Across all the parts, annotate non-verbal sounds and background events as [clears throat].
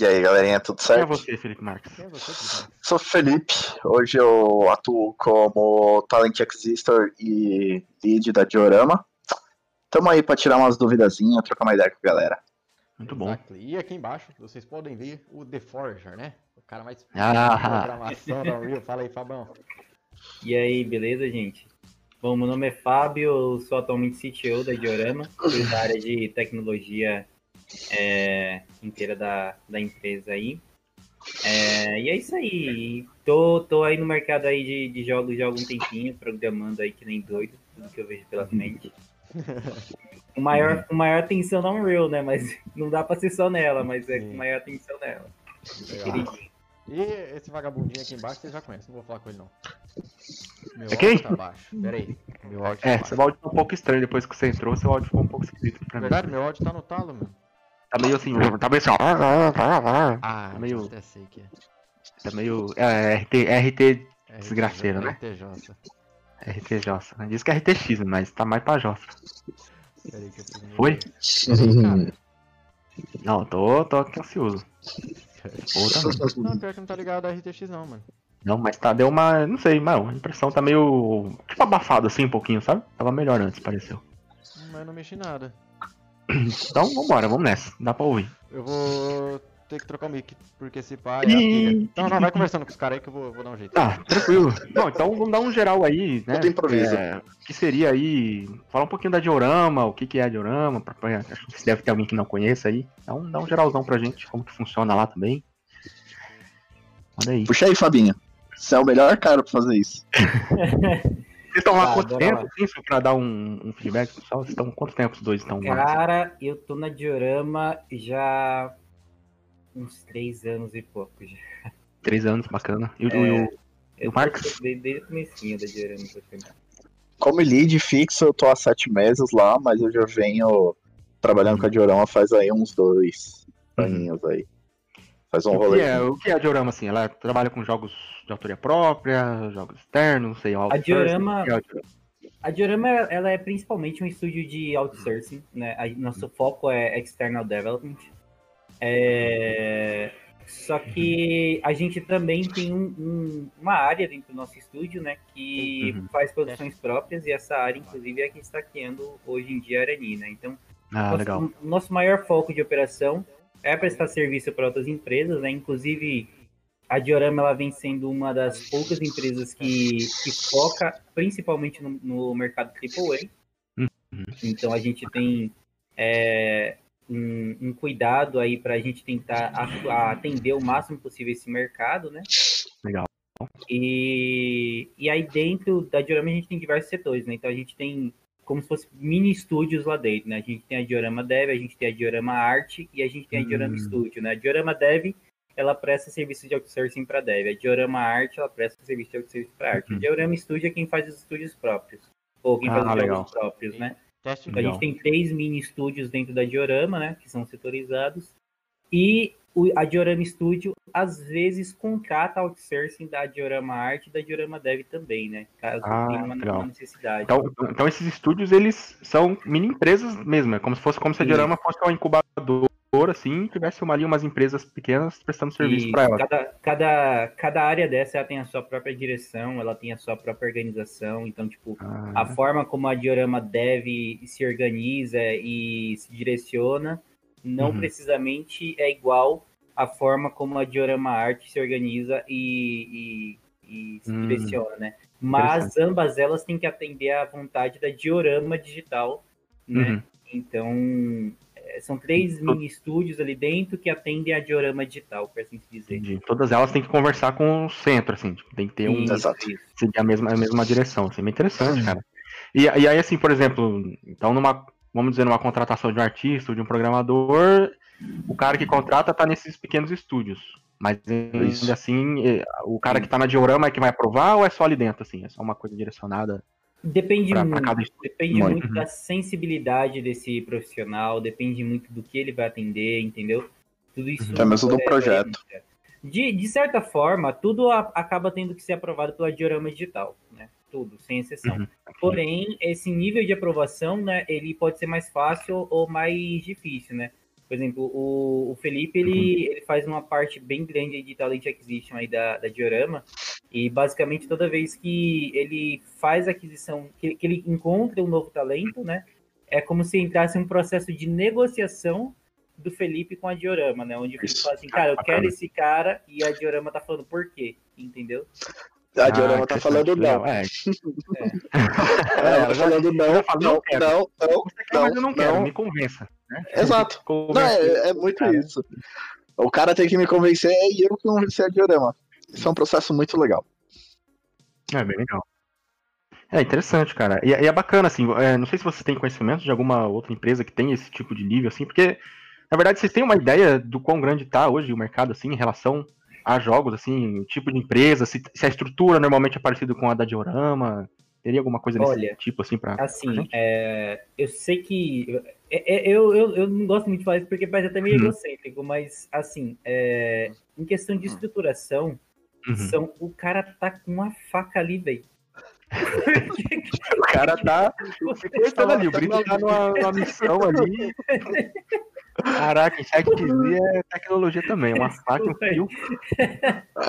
E aí, galerinha, tudo Quem é certo? você, Felipe Marques? Quem é você, Felipe? Sou Felipe, hoje eu atuo como Talent Existor e lead da Diorama. Tamo aí pra tirar umas duvidazinhas, trocar uma ideia com a galera. Muito bom. Exactly. E aqui embaixo, vocês podem ver o The Forger, né? O cara mais [laughs] Ah. programação da Unreal. Fala aí, Fabão. E aí, beleza, gente? Bom, meu nome é Fábio, eu sou atualmente CTO da Diorama, da área de tecnologia é, inteira da, da empresa aí. É, e é isso aí. Tô, tô aí no mercado aí de, de jogos já há algum tempinho, programando aí que nem doido, tudo que eu vejo pela frente. Com maior, com maior atenção na Unreal, né? Mas [laughs] não dá pra ser só nela, mas é com maior atenção nela. E esse vagabundinho aqui embaixo vocês já conhecem, não vou falar com ele não. Meu É quem? tá baixo. Pera aí. Meu áudio tá É, baixo. seu áudio tá um pouco estranho depois que você entrou, seu áudio ficou um pouco esquisito pra mim. Verdade, meu áudio tá no talo, mano. Tá meio assim, tá meio assim, ó. Tá Ah, meio- até sei que é. Tá meio. É, RT, RT, Desgraceiro, né? RTJ. RT Jossa. Diz que é RTX, mas tá mais pra Jossa. Pera aí que eu Foi? Não, tô, tô aqui ansioso. Ou. Não, pior que não tá ligado a RTX não, mano. Não, mas tá, deu uma. Não sei, mano, a impressão tá meio. Tipo abafado assim um pouquinho, sabe? Tava melhor antes, pareceu. Mas eu não mexi nada. [coughs] Então vambora, vamos nessa. Dá pra ouvir. Eu vou ter que trocar o mic, porque esse pai é Ih. pilha. Não, vai conversando com os caras aí que eu vou, vou dar um jeito. Tá, tranquilo. Bom, então vamos dar um geral aí, né? Tudo improviso. É, o que seria aí. Falar um pouquinho da diorama, o que, que é a diorama. Pra, pra- acho que deve ter alguém que não conheça aí. Dá um, dá um geralzão pra gente, como que funciona lá também. Manda aí. Puxa aí, Fabinho. Você é o melhor cara pra fazer isso. [laughs] Vocês estão lá há Tá, quanto tempo, lá. assim, pra dar um, um feedback pessoal? Vocês estão quanto tempo os dois estão lá? Cara, eu tô na Diorama já uns três anos e pouco já. Três anos, bacana. E o, É. e o- Eu o Marcos? Desde, o comecinho da Diorama. Como lead fixo, eu tô há sete meses lá, mas eu já venho trabalhando com a Diorama faz aí uns dois aninhos aí. Faz um o, que rolê. é, o que é a diorama, assim? Ela trabalha com jogos de autoria própria, jogos externos, não sei, outsourcing, diorama- o que é a diorama? A Diorama, ela é principalmente um estúdio de outsourcing, né? A- nosso foco é external development. É, Só que a gente também tem um- um- uma área dentro do nosso estúdio, né? Que Uhum. faz produções próprias e essa área, inclusive, é a que está criando hoje em dia a Arani, né? Então, Ah, nosso, nosso maior foco de operação é prestar serviço para outras empresas, né? Inclusive, a Diorama ela vem sendo uma das poucas empresas que, que foca principalmente no, no mercado AAA. Uhum. Então, a gente tem é, um, um cuidado aí para a gente tentar atender o máximo possível esse mercado, né? Legal. E, e aí dentro da Diorama a gente tem diversos setores, né? Então a gente tem como se fosse mini estúdios lá dentro, né? A gente tem a Diorama Dev, a gente tem a Diorama Arte e a gente tem a Diorama Hum. Studio, né? A Diorama Dev, ela presta serviço de outsourcing para Dev. A Diorama Arte, ela presta serviço de outsourcing para Arte. Uhum. A Diorama Studio é quem faz os estúdios próprios. Ou quem Ah, faz os legal. jogos próprios, né? Então, a gente tem três mini estúdios dentro da Diorama, né? Que são setorizados. E a Diorama Studio, às vezes, contrata outsourcing da Diorama Arte e da Diorama Dev também, né? Caso Ah, tenha uma, necessidade. Então, então esses estúdios, eles são mini empresas mesmo, é como se fosse como se a Isso. diorama fosse uma incubadora, assim, tivesse uma, ali umas empresas pequenas prestando serviço para elas. cada, cada, cada área dessa ela tem a sua própria direção, ela tem a sua própria organização. Então, tipo, Ah, a forma como a diorama deve se organiza e se direciona não Uhum. precisamente é igual à forma como a diorama arte se organiza e, e- e se Hum. direciona, né? Mas ambas elas têm que atender à vontade da diorama digital, né? Uhum. Então, é, são três mini estúdios ali dentro que atendem a diorama digital, por assim dizer. entendi. Todas elas têm que conversar com o centro, assim, tipo, tem que ter um, Exato. seguir a mesma, a mesma direção. Isso é bem interessante, cara. E, e aí, assim, por exemplo, então numa, vamos dizer, numa contratação de um artista ou de um programador, o cara que contrata tá nesses pequenos estúdios. Mas ainda Isso. assim, eh, o cara que tá na diorama é que vai aprovar ou é só ali dentro, assim? É só uma coisa direcionada? Depende Pra- pra muito, cada estúdio. depende Muito. muito da sensibilidade desse profissional, depende muito do que ele vai atender, entendeu? Tudo isso. Até mesmo do é- projeto. é- De, de certa forma, tudo a- acaba tendo que ser aprovado pela Diorama Digital? Tudo, sem exceção. Uhum. Porém, esse nível de aprovação, né, ele pode ser mais fácil ou mais difícil, né? Por exemplo, o, o Felipe, ele, ele faz uma parte bem grande de Talent Acquisition aí da, da Diorama, e basicamente toda vez que ele faz aquisição, que, que ele encontra um novo talento, né, é como se entrasse um processo de negociação do Felipe com a Diorama, né, onde o Felipe Isso. fala assim, cara, eu quero esse cara, e a Diorama tá falando por quê, entendeu? A Diorama Ah, tá falando não. legal. É, [laughs] Ela tá falando não, não, não, não, você quer, mas eu não não, quero, não. me convença. Né? Exato. [laughs] Não, é, é muito cara. isso. O cara tem que me convencer e eu que convencer a Diorama. Isso é um processo muito legal. É bem legal. É interessante, cara. E, e é bacana, assim, é, não sei se você tem conhecimento de alguma outra empresa que tem esse tipo de nível, assim, porque, na verdade, vocês têm uma ideia do quão grande tá hoje o mercado, assim, em relação a jogos, assim, o tipo de empresa, se, se a estrutura normalmente é parecida com a da Diorama, teria alguma coisa desse Olha, tipo, assim, pra... Assim, gente? é, eu sei que. é- é- Eu, eu, eu não gosto muito de falar isso porque parece até meio Uhum. egocêntrico, mas, assim, é, em questão de estruturação, Uhum. são, o cara tá com uma faca ali, velho. O cara tá [laughs] sequestrando ali, o Brito tá numa, numa missão ali. [laughs] Caraca, em 7Z é tecnologia também, é uma faca e um fio.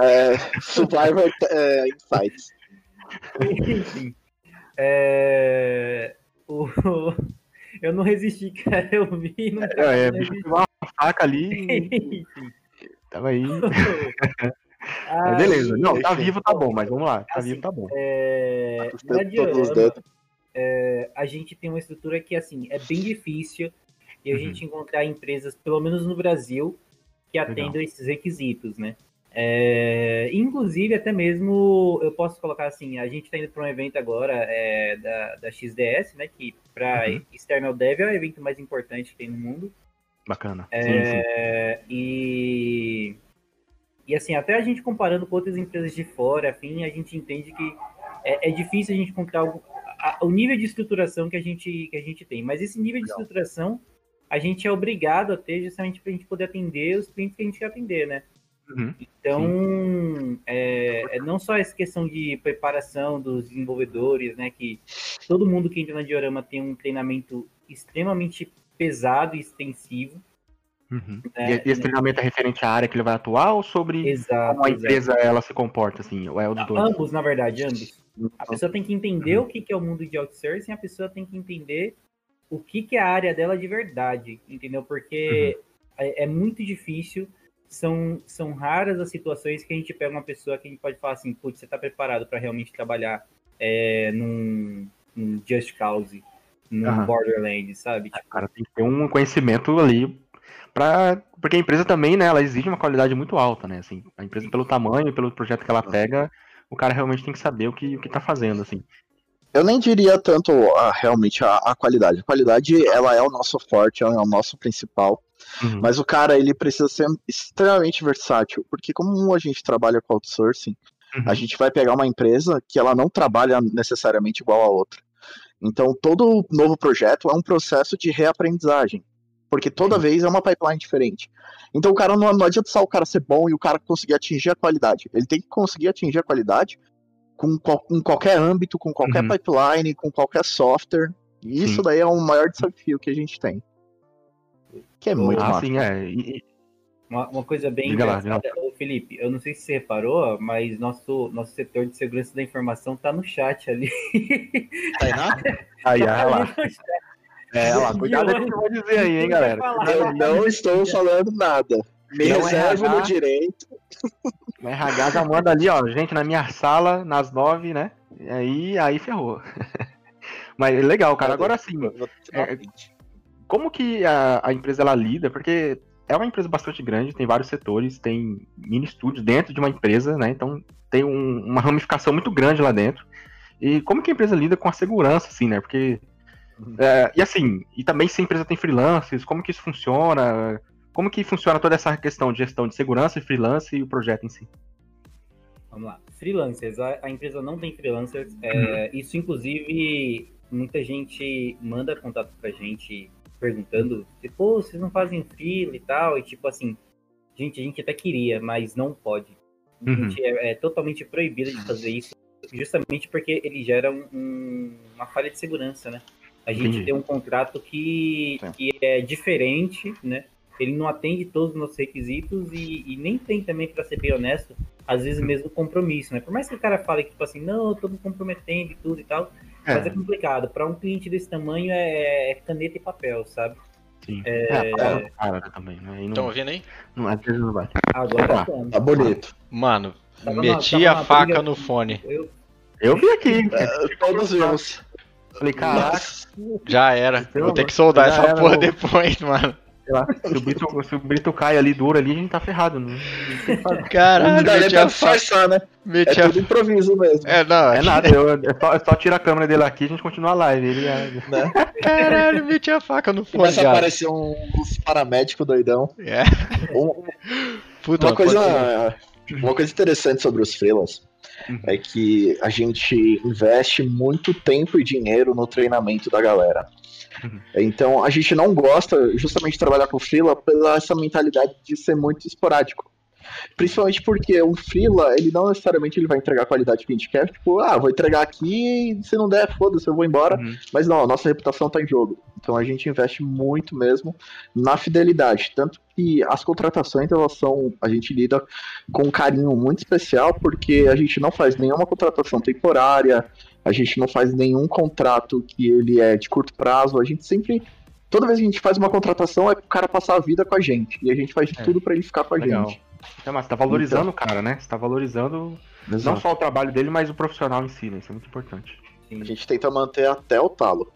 É, Survivor é, Insights. Enfim. É, o- eu não resisti, cara. Eu vi não, É, é, não bicho uma faca ali, tava aí. Ah, [laughs] Mas beleza. Não, tá vivo, tá bom, mas vamos lá. Tá Assim, vivo, tá bom. É, Diorama, dedos. é, a gente tem uma estrutura que assim é bem difícil e a Uhum. gente encontrar empresas, pelo menos no Brasil, que atendam esses requisitos, né? É, inclusive, até mesmo, eu posso colocar assim, a gente está indo para um evento agora é, da, da XDS, né? Que para Uhum. External Dev é o evento mais importante que tem no mundo. Bacana. Sim, sim. É, e, e assim, até a gente comparando com outras empresas de fora, afim, a gente entende que é, é difícil a gente encontrar algo, a- o nível de estruturação que a gente, que a gente tem. Mas esse nível de Legal. estruturação a gente é obrigado a ter justamente para a gente poder atender os clientes que a gente quer atender, né? Uhum. Então, é, é não só essa questão de preparação dos desenvolvedores, né? Que todo mundo que entra na Diorama tem um treinamento extremamente pesado e extensivo. Uhum. É, e, esse treinamento é referente à área que ele vai atuar ou sobre Exato. como a exato. empresa ela se comporta, assim? Ou é o dos dois? Ambos, na verdade, ambos. A pessoa tem que entender o que que é o mundo de outsourcing, a pessoa tem que entender o que, que é a área dela de verdade, entendeu? Porque é, é muito difícil, são, são raras as situações que a gente pega uma pessoa que a gente pode falar assim, putz, você está preparado para realmente trabalhar é, num, num Just Cause, num Aham. Borderlands, sabe? Tipo, cara tem que ter um conhecimento ali para porque a empresa também, né, ela exige uma qualidade muito alta, né, assim, a empresa pelo tamanho, pelo projeto que ela pega, o cara realmente tem que saber o que o que tá fazendo, assim. Eu nem diria tanto ah, realmente a, a qualidade. A qualidade, ela é o nosso forte, ela é o nosso principal. Uhum. Mas o cara, ele precisa ser extremamente versátil. Porque como a gente trabalha com outsourcing, Uhum. a gente vai pegar uma empresa que ela não trabalha necessariamente igual a outra. Então, todo novo projeto é um processo de reaprendizagem. Porque toda vez é uma pipeline diferente. Então, o cara não, não adianta só o cara ser bom e o cara conseguir atingir a qualidade. Ele tem que conseguir atingir a qualidade com, qual- em qualquer âmbito, com qualquer Uhum. pipeline, com qualquer software. E isso Sim. daí é o maior desafio que a gente tem. Que é muito ah, massa. sim, é. E- Uma, uma coisa bem Diga lá, Ô, Felipe, eu não sei se você reparou, mas nosso, nosso setor de segurança da informação tá no chat ali. [laughs] Tainá? aí, Tá olha lá. ali no chat. É, olha lá, cuidado com o que eu vou dizer aí, hein, galera. Falar. Eu não estou falando nada. Me Não é reservo RH. no direito. O RH já manda ali, ó, gente, na minha sala, nas nove, né? E aí, aí ferrou. [laughs] Mas legal, cara. Agora sim, É, como que a, a empresa ela lida? Porque é uma empresa bastante grande, tem vários setores, tem mini estúdios dentro de uma empresa, né? Então tem um- uma ramificação muito grande lá dentro. E como que a empresa lida com a segurança, assim, né? Porque. é, e assim, e também se a empresa tem freelancers, como que isso funciona? Como que funciona toda essa questão de gestão de segurança e freelance e o projeto em si? Vamos lá. Freelancers, a, a empresa não tem freelancers. é, isso, inclusive, muita gente manda contato pra gente perguntando, tipo, pô, vocês não fazem freela e tal, e tipo assim, gente, a gente até queria, mas não pode. A Uhum. gente é, é totalmente proibido de fazer isso, justamente porque ele gera um- um- uma falha de segurança, né? A gente Entendi. tem um contrato que, Sim. que é diferente, né? Ele não atende todos os nossos requisitos e, e nem tem também, para ser bem honesto, às vezes mesmo compromisso, né? Por mais que o cara fale que, tipo assim, não, eu tô me comprometendo e tudo e tal, É. mas é complicado. Para um cliente desse tamanho é, é caneta e papel, sabe? Sim. É, É, cara né, também, né? Não, Estão ouvindo aí? não, às vezes não vai. Agora Ah. tá. Tá bonito. Mano, Tava meti a faca briga- no fone. Eu, Eu vi aqui, É, todos vimos. falei, caraca, Já era. Pelo Vou ter que soldar já essa era, porra depois, [laughs] mano. Sei lá, se o Brito, se o Brito cai ali duro ali, a gente tá ferrado. Não, não tem o que fazer. Caralho, Não dá nem pra disfarçar, né? É a... tudo improviso mesmo. É, não, É nada, eu, é, só, é só tirar a câmera dele aqui e a gente continua a live. Ele é, Né? [laughs] Caralho, meti a faca no fone, Começa a aparecer um- uns paramédicos doidão. É. Um- Puta, uma, coisa, uma coisa interessante sobre os freelas Uhum. é que a gente investe muito tempo e dinheiro no treinamento da galera. Então a gente não gosta justamente de trabalhar com freela pela essa mentalidade de ser muito esporádico. Principalmente porque um freela, ele não necessariamente ele vai entregar a qualidade que a gente quer, tipo, ah, vou entregar aqui e se não der, foda-se, eu vou embora. Uhum. Mas não, a nossa reputação tá em jogo. Então a gente investe muito mesmo na fidelidade. Tanto que as contratações, elas são. A gente lida com um carinho muito especial, porque a gente não faz nenhuma contratação temporária, a gente não faz nenhum contrato que ele é de curto prazo. A gente sempre. Toda vez que a gente faz uma contratação é pro cara passar a vida com a gente. E a gente faz de É. tudo pra ele ficar com a Legal. gente. É, mas você tá valorizando o cara, né? Você tá valorizando não Exato. só o trabalho dele, mas o profissional em si, né? Isso é muito importante. sim. A gente tenta manter até o talo.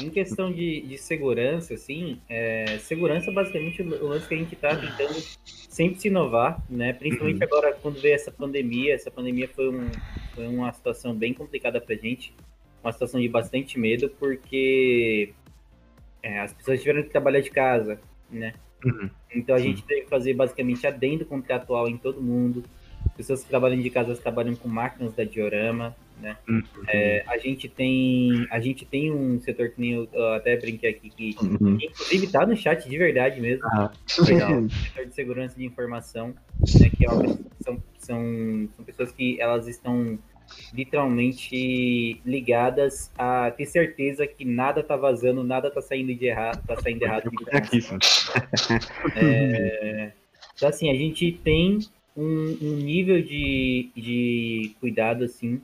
Em questão de, de segurança, assim, é, segurança basicamente o lance que a gente está tentando sempre se inovar, né? Principalmente agora quando veio essa pandemia. Essa pandemia foi, um, foi uma situação bem complicada pra gente, uma situação de bastante medo, porque é, as pessoas tiveram que trabalhar de casa, né? Uhum. Então a Sim. gente teve que fazer basicamente adendo contratual em todo mundo. Pessoas que trabalham de casa trabalham com máquinas da diorama, né? Uhum. É, a gente tem a gente tem um setor que nem eu, eu até brinquei aqui que Uhum. que, inclusive tá no chat de verdade mesmo, Ah, legal. setor de segurança de informação, né, que é uma- são, são, são pessoas que elas estão literalmente ligadas a ter certeza que nada tá vazando, nada tá saindo de errado, tá saindo errado. É é, então, assim, a gente tem um, um nível de, de cuidado, assim,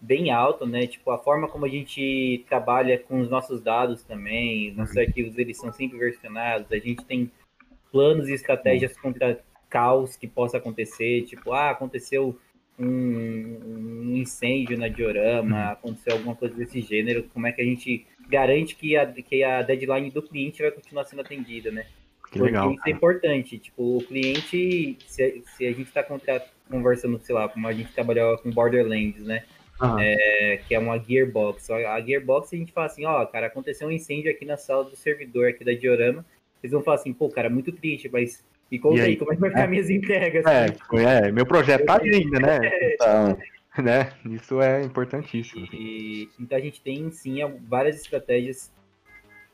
bem alto, né? Tipo, a forma como a gente trabalha com os nossos dados também, nossos arquivos, eles são sempre versionados, a gente tem planos e estratégias contra caos que possa acontecer, tipo, ah, aconteceu um, um incêndio na diorama, aconteceu alguma coisa desse gênero, como é que a gente garante que a, que a deadline do cliente vai continuar sendo atendida, né? Que Porque legal. isso é importante. Tipo, o cliente, se, se a gente está conversando, sei lá, como a gente trabalhava com Borderlands, né? É, que é uma Gearbox. A Gearbox a gente fala assim, ó, cara, aconteceu um incêndio aqui na sala do servidor aqui da Diorama. Eles vão falar assim, pô, cara, muito triste, mas e como é que vai ficar minhas entregas? É, foi, é, meu projeto tá ainda, né? [laughs] Então, né? Isso é importantíssimo. assim. E, então a gente tem sim várias estratégias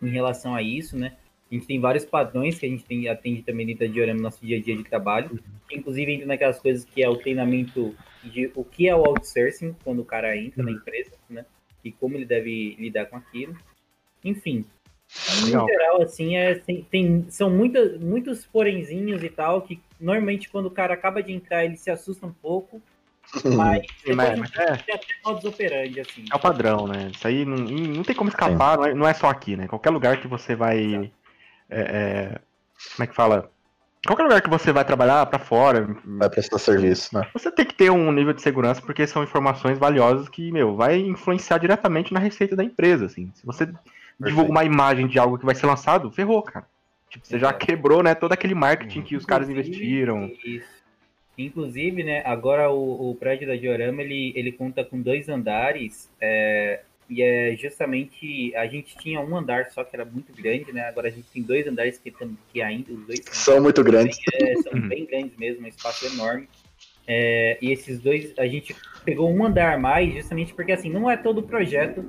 em relação a isso, né? A gente tem vários padrões que a gente tem, atende também dentro da Diorama no nosso dia a dia de trabalho. Que, inclusive entra naquelas coisas que é o treinamento de o que é o outsourcing quando o cara entra na empresa, né? E como ele deve lidar com aquilo. Enfim, Legal. no geral, assim, é, tem, tem- são muitas, muitos porenzinhos e tal, que normalmente quando o cara acaba de entrar, ele se assusta um pouco, mas Sim, mas- mas é, até modus operandi, assim. é o padrão, né? Isso aí não, não tem como escapar, não é, não é só aqui, né? Qualquer lugar que você vai. É, é, como é que fala? Qualquer lugar que você vai trabalhar pra fora, vai prestar serviço, né? você tem que ter um nível de segurança, porque são informações valiosas que, meu, vai influenciar diretamente na receita da empresa, assim. Se você divulga uma imagem de algo que vai ser lançado, ferrou, cara. Tipo, você já quebrou, né, todo aquele marketing que os caras Inclusive, investiram. Isso. Inclusive, né, agora o, o prédio da Diorama, ele, ele conta com dois andares, é, e é justamente, a gente tinha um andar só que era muito grande, né, agora a gente tem dois andares que, tam- que ainda, os dois São muito grandes. é, são Uhum. bem grandes mesmo, um espaço enorme. É, e esses dois, a gente pegou um andar a mais, justamente porque assim, não é todo projeto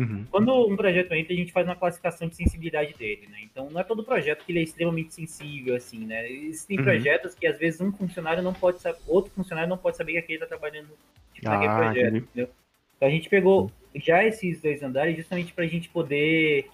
Uhum. quando um projeto entra, a gente faz uma classificação de sensibilidade dele, né? Então não é todo projeto que ele é extremamente sensível, assim, né? Existem Uhum. projetos que às vezes um funcionário não pode saber, outro funcionário não pode saber que aquele está trabalhando tipo, naquele Ah, projeto, entendi. entendeu? Então a gente pegou já esses dois andares justamente para a gente poder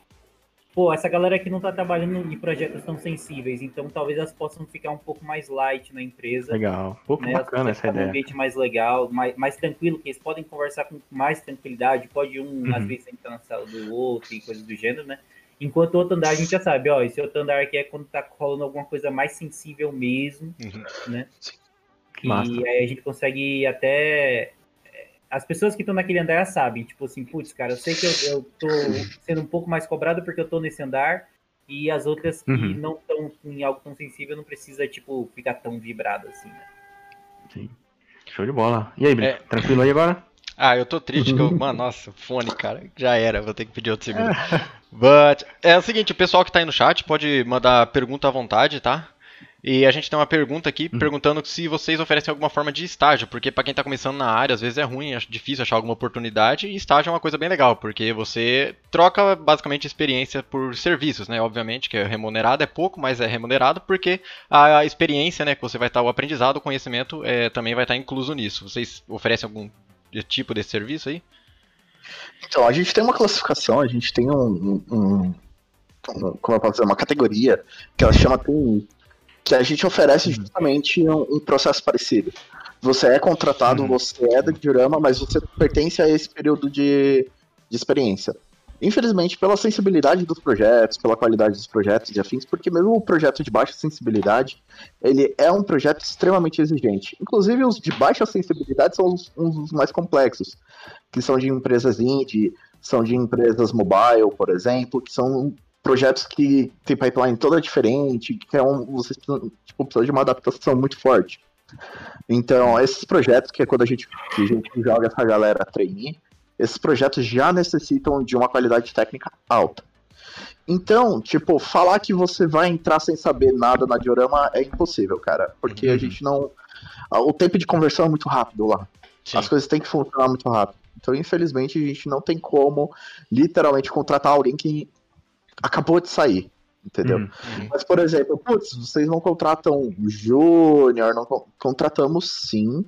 pô, essa galera aqui não tá trabalhando em projetos tão sensíveis, então talvez elas possam ficar um pouco mais light na empresa. Legal. Pô, né? Bacana essa ideia. ambiente mais legal, mais, mais tranquilo, que eles podem conversar com mais tranquilidade, pode um, Uhum. às vezes, entrar na sala do outro e coisas do gênero, né? Enquanto o outro andar a gente já sabe, ó, esse outro andar aqui é quando tá rolando alguma coisa mais sensível mesmo, Uhum. né? Que massa. E aí a gente consegue até. As pessoas que estão naquele andar já sabem, tipo assim, putz, cara, eu sei que eu, eu tô sendo um pouco mais cobrado porque eu tô nesse andar, e as outras que Uhum. não estão em algo tão sensível não precisa, tipo, ficar tão vibrado assim, né? Sim. Show de bola. E aí, Brito? É. Tranquilo aí agora? Ah, eu tô triste que eu. [laughs] Mano, nossa, fone, cara. Já era, vou ter que pedir outro segundo. But. É o seguinte, o pessoal que tá aí no chat pode mandar pergunta à vontade, tá? E a gente tem uma pergunta aqui perguntando se vocês oferecem alguma forma de estágio, porque pra quem tá começando na área, às vezes é ruim, é difícil achar alguma oportunidade, e estágio é uma coisa bem legal, porque você troca basicamente experiência por serviços, né? Obviamente que é remunerado, é pouco, mas é remunerado, porque a experiência, né, que você vai estar, o aprendizado, o conhecimento é, também vai estar incluso nisso. Vocês oferecem algum tipo desse serviço aí? Então, a gente tem uma classificação, a gente tem um, um- um- um- como eu posso dizer, uma categoria que ela chama TI, que a gente oferece justamente um, um processo parecido. Você é contratado, Uhum. você é da Diorama, mas você pertence a esse período de, de experiência. Infelizmente, pela sensibilidade dos projetos, pela qualidade dos projetos e afins, porque mesmo o projeto de baixa sensibilidade, ele é um projeto extremamente exigente. Inclusive, os de baixa sensibilidade são os, uns dos mais complexos que são de empresas indie, são de empresas mobile, por exemplo, que são projetos que tem pipeline toda diferente, que é um, você tipo, precisa de uma adaptação muito forte. Então, esses projetos, que é quando a gente, a gente joga essa galera a trainee, esses projetos já necessitam de uma qualidade técnica alta. Então, tipo, falar que você vai entrar sem saber nada na diorama é impossível, cara, porque a Uhum. gente não. O tempo de conversão é muito rápido lá. Sim. As coisas têm que funcionar muito rápido. Então, infelizmente, a gente não tem como literalmente contratar alguém que acabou de sair. Entendeu? Uhum. Mas, por exemplo, putz, vocês não contratam júnior, não con- contratamos sim.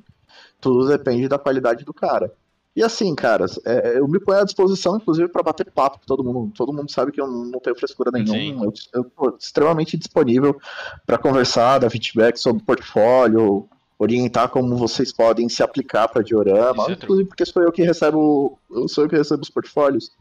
Tudo depende da qualidade do cara. E assim, caras, é, eu me ponho à disposição, inclusive, para bater papo com todo mundo. Todo mundo sabe que eu não tenho frescura nenhuma. Eu, eu tô extremamente disponível para conversar, dar feedback sobre o portfólio, orientar como vocês podem se aplicar para diorama. É inclusive, porque sou eu que recebo, sou eu que recebo os portfólios,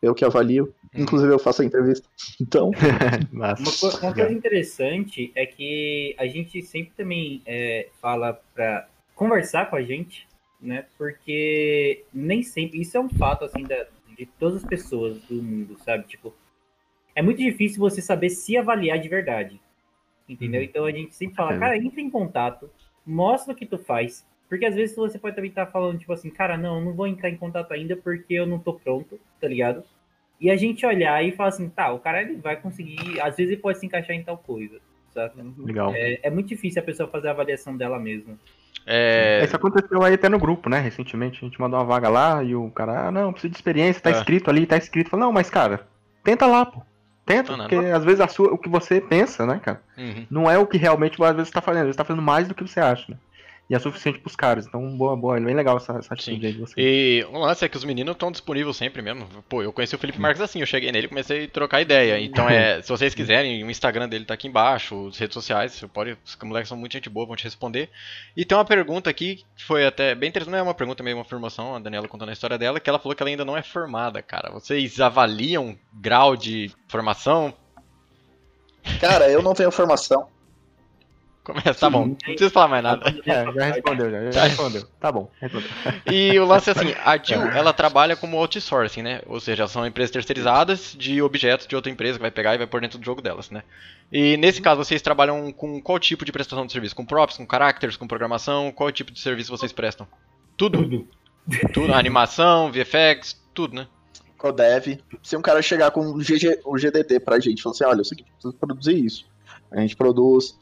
eu que avalio. Uhum. Inclusive, eu faço a entrevista. Então. [laughs] Uma, co- uma coisa interessante é que a gente sempre também é, fala para conversar com a gente, né? Porque nem sempre, isso é um fato assim da, de todas as pessoas do mundo, sabe? Tipo, é muito difícil você saber se avaliar de verdade, entendeu? Uhum. Então a gente sempre fala, É. cara, entra em contato, mostra o que tu faz, porque às vezes você pode também estar falando tipo assim, cara, não, eu não vou entrar em contato ainda porque eu não tô pronto, tá ligado? E a gente olhar e falar assim, tá, o cara ele vai conseguir, às vezes ele pode se encaixar em tal coisa, sabe? Legal. É, é muito difícil a pessoa fazer a avaliação dela mesma. É, Isso aconteceu aí até no grupo, né? Recentemente a gente mandou uma vaga lá e o cara, ah, não, precisa de experiência, tá É. escrito ali, tá escrito. Falei, não, mas cara, tenta lá, pô. Tenta, Não, não, porque às vezes a sua, o que você pensa, né, cara, uhum. não é o que realmente às vezes você tá fazendo, às vezes tá fazendo mais do que você acha, né? E é suficiente pros caras. Então, boa, boa, é bem legal essa, essa atitude aí de vocês. E o lance é que os meninos estão disponíveis sempre mesmo. Pô, eu conheci o Felipe Marques assim, eu cheguei nele e comecei a trocar ideia. Então, é, se vocês quiserem, o Instagram dele tá aqui embaixo, as redes sociais, você pode, os moleques são muito gente boa, vão te responder. E tem uma pergunta aqui, que foi até bem interessante, não é uma pergunta, meio uma afirmação, a Daniela contando a história dela, que ela falou que ela ainda não é formada, cara. Vocês avaliam grau de formação? cara, eu não tenho formação. Começa, tá bom, não precisa falar mais nada. É, já respondeu, já, já respondeu. Tá bom, respondeu. E o lance é assim, a Jill, ela trabalha como outsourcing, né? Ou seja, são empresas terceirizadas de objetos de outra empresa que vai pegar e vai pôr dentro do jogo delas, né? E nesse caso, vocês trabalham com qual tipo de prestação de serviço? Com props, com characters, com programação? Qual tipo de serviço vocês prestam? Tudo? Tudo. Animação, VFX, tudo, né? Codev. Se um cara chegar com o, GG, o GDD pra gente, falar assim, olha, é seguinte, precisa produzir isso. A gente produz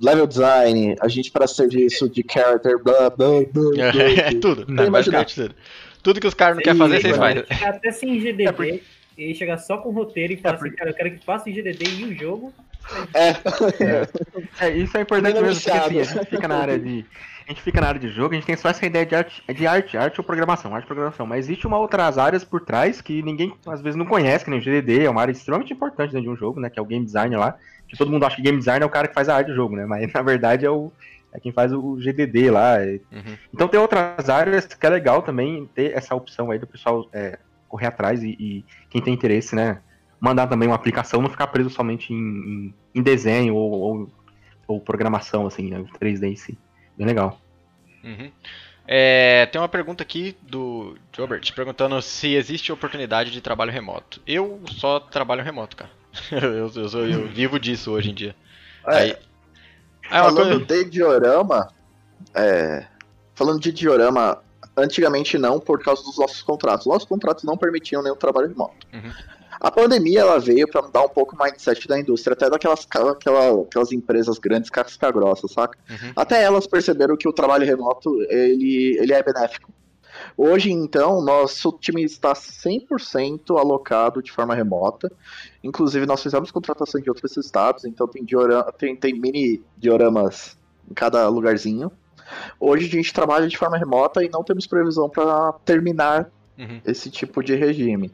level design, a gente para serviço de character, blá, blá, blá, blá, É, blá. tudo. Não, basicamente tudo. Tudo que os caras não querem fazer, vocês fazem. Chegar até sem GDD É porque- e chegar só com o roteiro e falar assim, cara, eu quero que faça em GDD e o jogo. É, É, isso é importante mesmo, porque assim, a gente fica na área de. A gente fica na área de jogo, a gente tem só essa ideia de arte, de arte, arte ou programação, arte programação. Mas existe uma outras áreas por trás que ninguém às vezes não conhece, que nem o GDD, é uma área extremamente importante dentro de um jogo, né? Que é o game design lá. Que todo mundo acha que game design é o cara que faz a arte do jogo, né? Mas [laughs] na verdade é o. É quem faz o GDD lá. Uhum. Então tem outras áreas que é legal também ter essa opção aí do pessoal é, correr atrás e, e quem tem interesse, né? Mandar também uma aplicação, não ficar preso somente em, em- em desenho ou, ou, ou programação, assim, né? 3D em si. Bem legal. Uhum. É, tem uma pergunta aqui do Robert perguntando se existe oportunidade de trabalho remoto. Eu só trabalho remoto, cara. [laughs] Eu, eu, sou- eu vivo disso hoje em dia. Aí, é, é uma falando coisa. de diorama, é, falando de diorama, antigamente não, por causa dos nossos contratos. Nossos contratos não permitiam nenhum trabalho remoto. Uhum. A pandemia ela veio para mudar um pouco o mindset da indústria, até daquelas aquela, aquelas empresas grandes casca grossa, saca? Uhum. Até elas perceberam que o trabalho remoto ele, ele é benéfico. Hoje, então, nosso time está 100% alocado de forma remota. Inclusive, nós fizemos contratação de outros estados, então tem, diorama, tem, tem mini dioramas em cada lugarzinho. Hoje a gente trabalha de forma remota e não temos previsão para terminar Uhum. esse tipo de regime.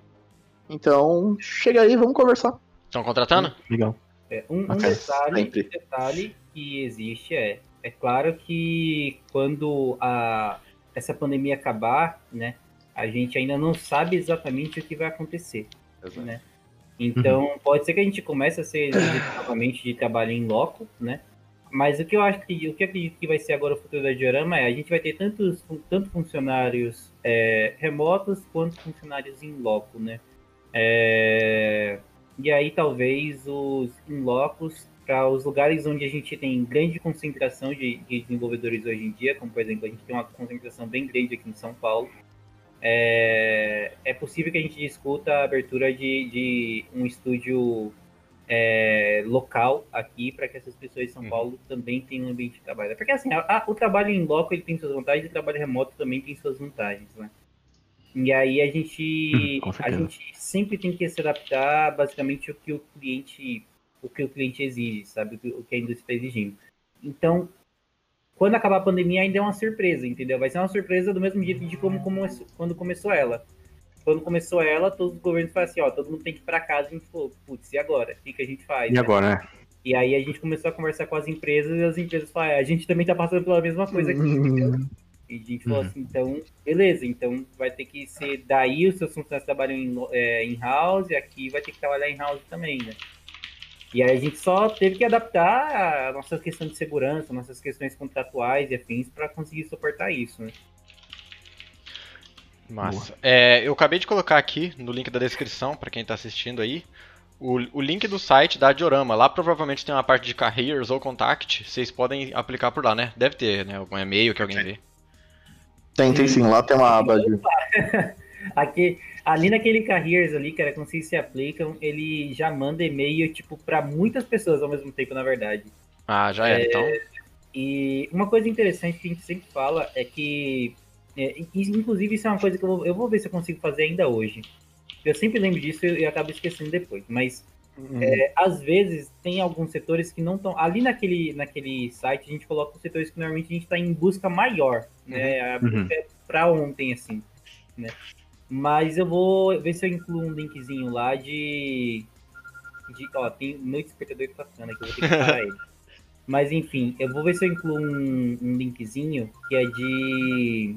Então, chega aí, vamos conversar. Estão contratando? Legal. É, um, um detalhe, um detalhe que existe é, é claro que quando a, essa pandemia acabar, né, a gente ainda não sabe exatamente o que vai acontecer, né? Então, pode ser que a gente comece a ser novamente de trabalho em loco, né? Mas o que eu acho que o que eu acredito que vai ser agora o futuro da Diorama é a gente vai ter tantos tanto funcionários é, remotos quanto funcionários em loco, né? É, e aí talvez os in locos para os lugares onde a gente tem grande concentração de, de desenvolvedores hoje em dia, como por exemplo a gente tem uma concentração bem grande aqui em São Paulo, é, é possível que a gente discuta a abertura de, de um estúdio é, local aqui para que essas pessoas de São Uhum. Paulo também tenham um ambiente de trabalho. Porque assim, a- a- o trabalho em loco ele tem suas vantagens e o trabalho remoto também tem suas vantagens, né? E aí a gente, Hum, a gente sempre tem que se adaptar basicamente o que o cliente, o que o cliente exige, sabe? O que, a indústria está exigindo. Então, quando acabar a pandemia ainda é uma surpresa, entendeu? Vai ser uma surpresa do mesmo jeito de como, como quando começou ela. Quando começou ela, todos os governos falaram assim, ó, todo mundo tem que ir para casa. A gente falou, putz, e agora? O que, que a gente faz? E né? agora, né? E aí a gente começou a conversar com as empresas e as empresas falaram, "É, a gente também tá passando pela mesma coisa aqui. entendeu? E a gente falou Uhum. assim, então, beleza, então vai ter que ser daí os seus funcionários trabalham em, é, em house e aqui vai ter que trabalhar em house também, né? E aí a gente só teve que adaptar a nossa questão de segurança, nossas questões contratuais e afins para conseguir suportar isso, né? Massa. É, eu acabei de colocar aqui no link da descrição, para quem tá assistindo aí, o, o link do site da Diorama. Lá provavelmente tem uma parte de careers ou contact. Vocês podem aplicar por lá, né? Deve ter, né? Algum e-mail que alguém vê. Tem, tem sim, lá tem uma aba de. [laughs] Aqui, ali naquele Careers ali, cara, como vocês se aplicam, ele já manda e-mail, tipo, para muitas pessoas ao mesmo tempo, na verdade. Ah, já é. Então, E uma coisa interessante que a gente sempre fala é que, é, in- inclusive, isso é uma coisa que eu vou, eu vou ver se eu consigo fazer ainda hoje. Eu sempre lembro disso e acabo esquecendo depois. Mas, é, às vezes, tem alguns setores que não estão. Ali naquele, naquele site, a gente coloca os setores que normalmente a gente está em busca maior. Né? Uhum. é para ontem, assim. Né? Mas eu vou ver se eu incluo um linkzinho lá de. de ó, tem meu despertador tocando aqui, eu vou ter que parar [laughs] ele. Mas enfim, eu vou ver se eu incluo um, um linkzinho que é de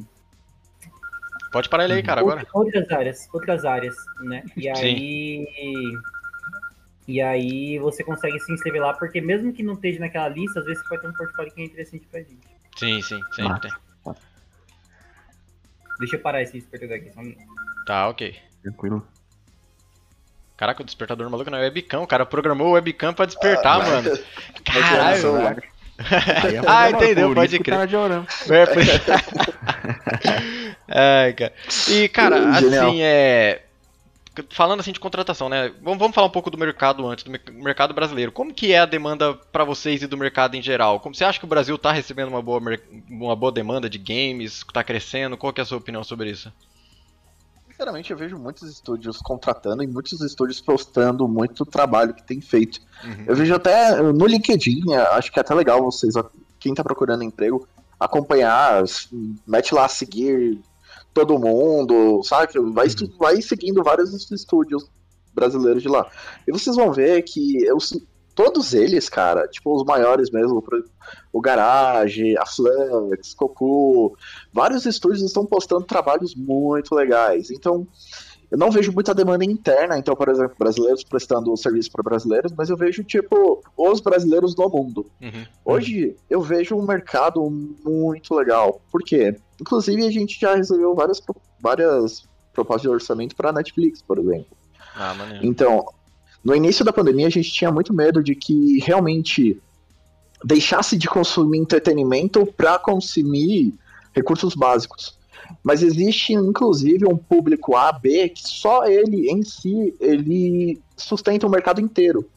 pode parar ele aí, cara, agora. outras áreas, outras áreas, né? E aí e aí você consegue se inscrever lá, porque mesmo que não esteja naquela lista, às vezes você pode ter um portfólio que é interessante pra gente. Sim, sim, sempre tem. Deixa eu parar esse despertador aqui, só um minuto. Tá, ok. Tranquilo. Caraca, o despertador maluco não é webcam. O cara programou o webcam pra despertar, Ah, mano. [laughs] no Caralho. [laughs] Aí é Ah, entendeu, por pode que crer. Tá Diorama. É, foi- [laughs] Ai, cara. E, cara, Hum, Genial. assim, é. Falando assim de contratação, né? Vamos, vamos falar um pouco do mercado antes, do mer- mercado brasileiro. Como que é a demanda pra vocês e do mercado em geral? Como você acha que o Brasil tá recebendo uma boa, uma boa demanda de games? Tá crescendo? Qual que é a sua opinião sobre isso? sinceramente, eu vejo muitos estúdios contratando e muitos estúdios postando muito trabalho que tem feito. Uhum. Eu vejo até no LinkedIn, é, acho que é até legal vocês, quem tá procurando emprego, acompanhar, mete lá a seguir todo mundo, sabe? Vai, estu- vai seguindo vários estúdios brasileiros de lá. E vocês vão ver que todos eles, cara, tipo os maiores mesmo, o Garage, a Flux, Cocu, vários estúdios estão postando trabalhos muito legais. Então, eu não vejo muita demanda interna, então, por exemplo, brasileiros prestando serviço para brasileiros, mas eu vejo, tipo, os brasileiros no mundo. Uhum. Hoje eu vejo um mercado muito legal. Por quê? Inclusive a gente já recebeu várias, várias propostas de orçamento para Netflix, por exemplo. Ah, maneiro. Então, no início da pandemia a gente tinha muito medo de que realmente deixasse de consumir entretenimento para consumir recursos básicos. Mas existe inclusive um público A, B que só ele em si ele sustenta o mercado inteiro.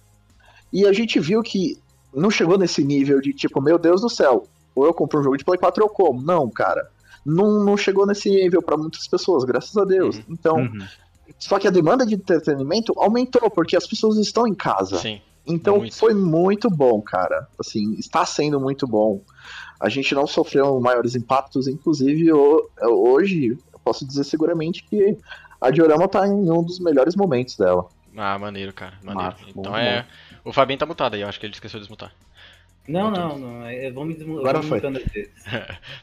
E a gente viu que não chegou nesse nível de tipo, meu Deus do céu, ou eu compro um jogo de Play 4 ou eu como. Não, cara. Não, não chegou nesse nível para muitas pessoas, graças a Deus. Uhum. Então, Uhum. só que a demanda de entretenimento aumentou, porque as pessoas estão em casa. Sim. Então muito. foi muito bom, cara. Assim, está sendo muito bom. A gente não sofreu maiores impactos, inclusive ho- hoje, eu posso dizer seguramente que a Diorama tá em um dos melhores momentos dela. Ah, maneiro, cara. Maneiro. Então bom, é. O Fabinho tá mutado aí, eu acho que ele esqueceu de desmutar. Não, não, não. é, Vamos me Agora vamos foi. [laughs]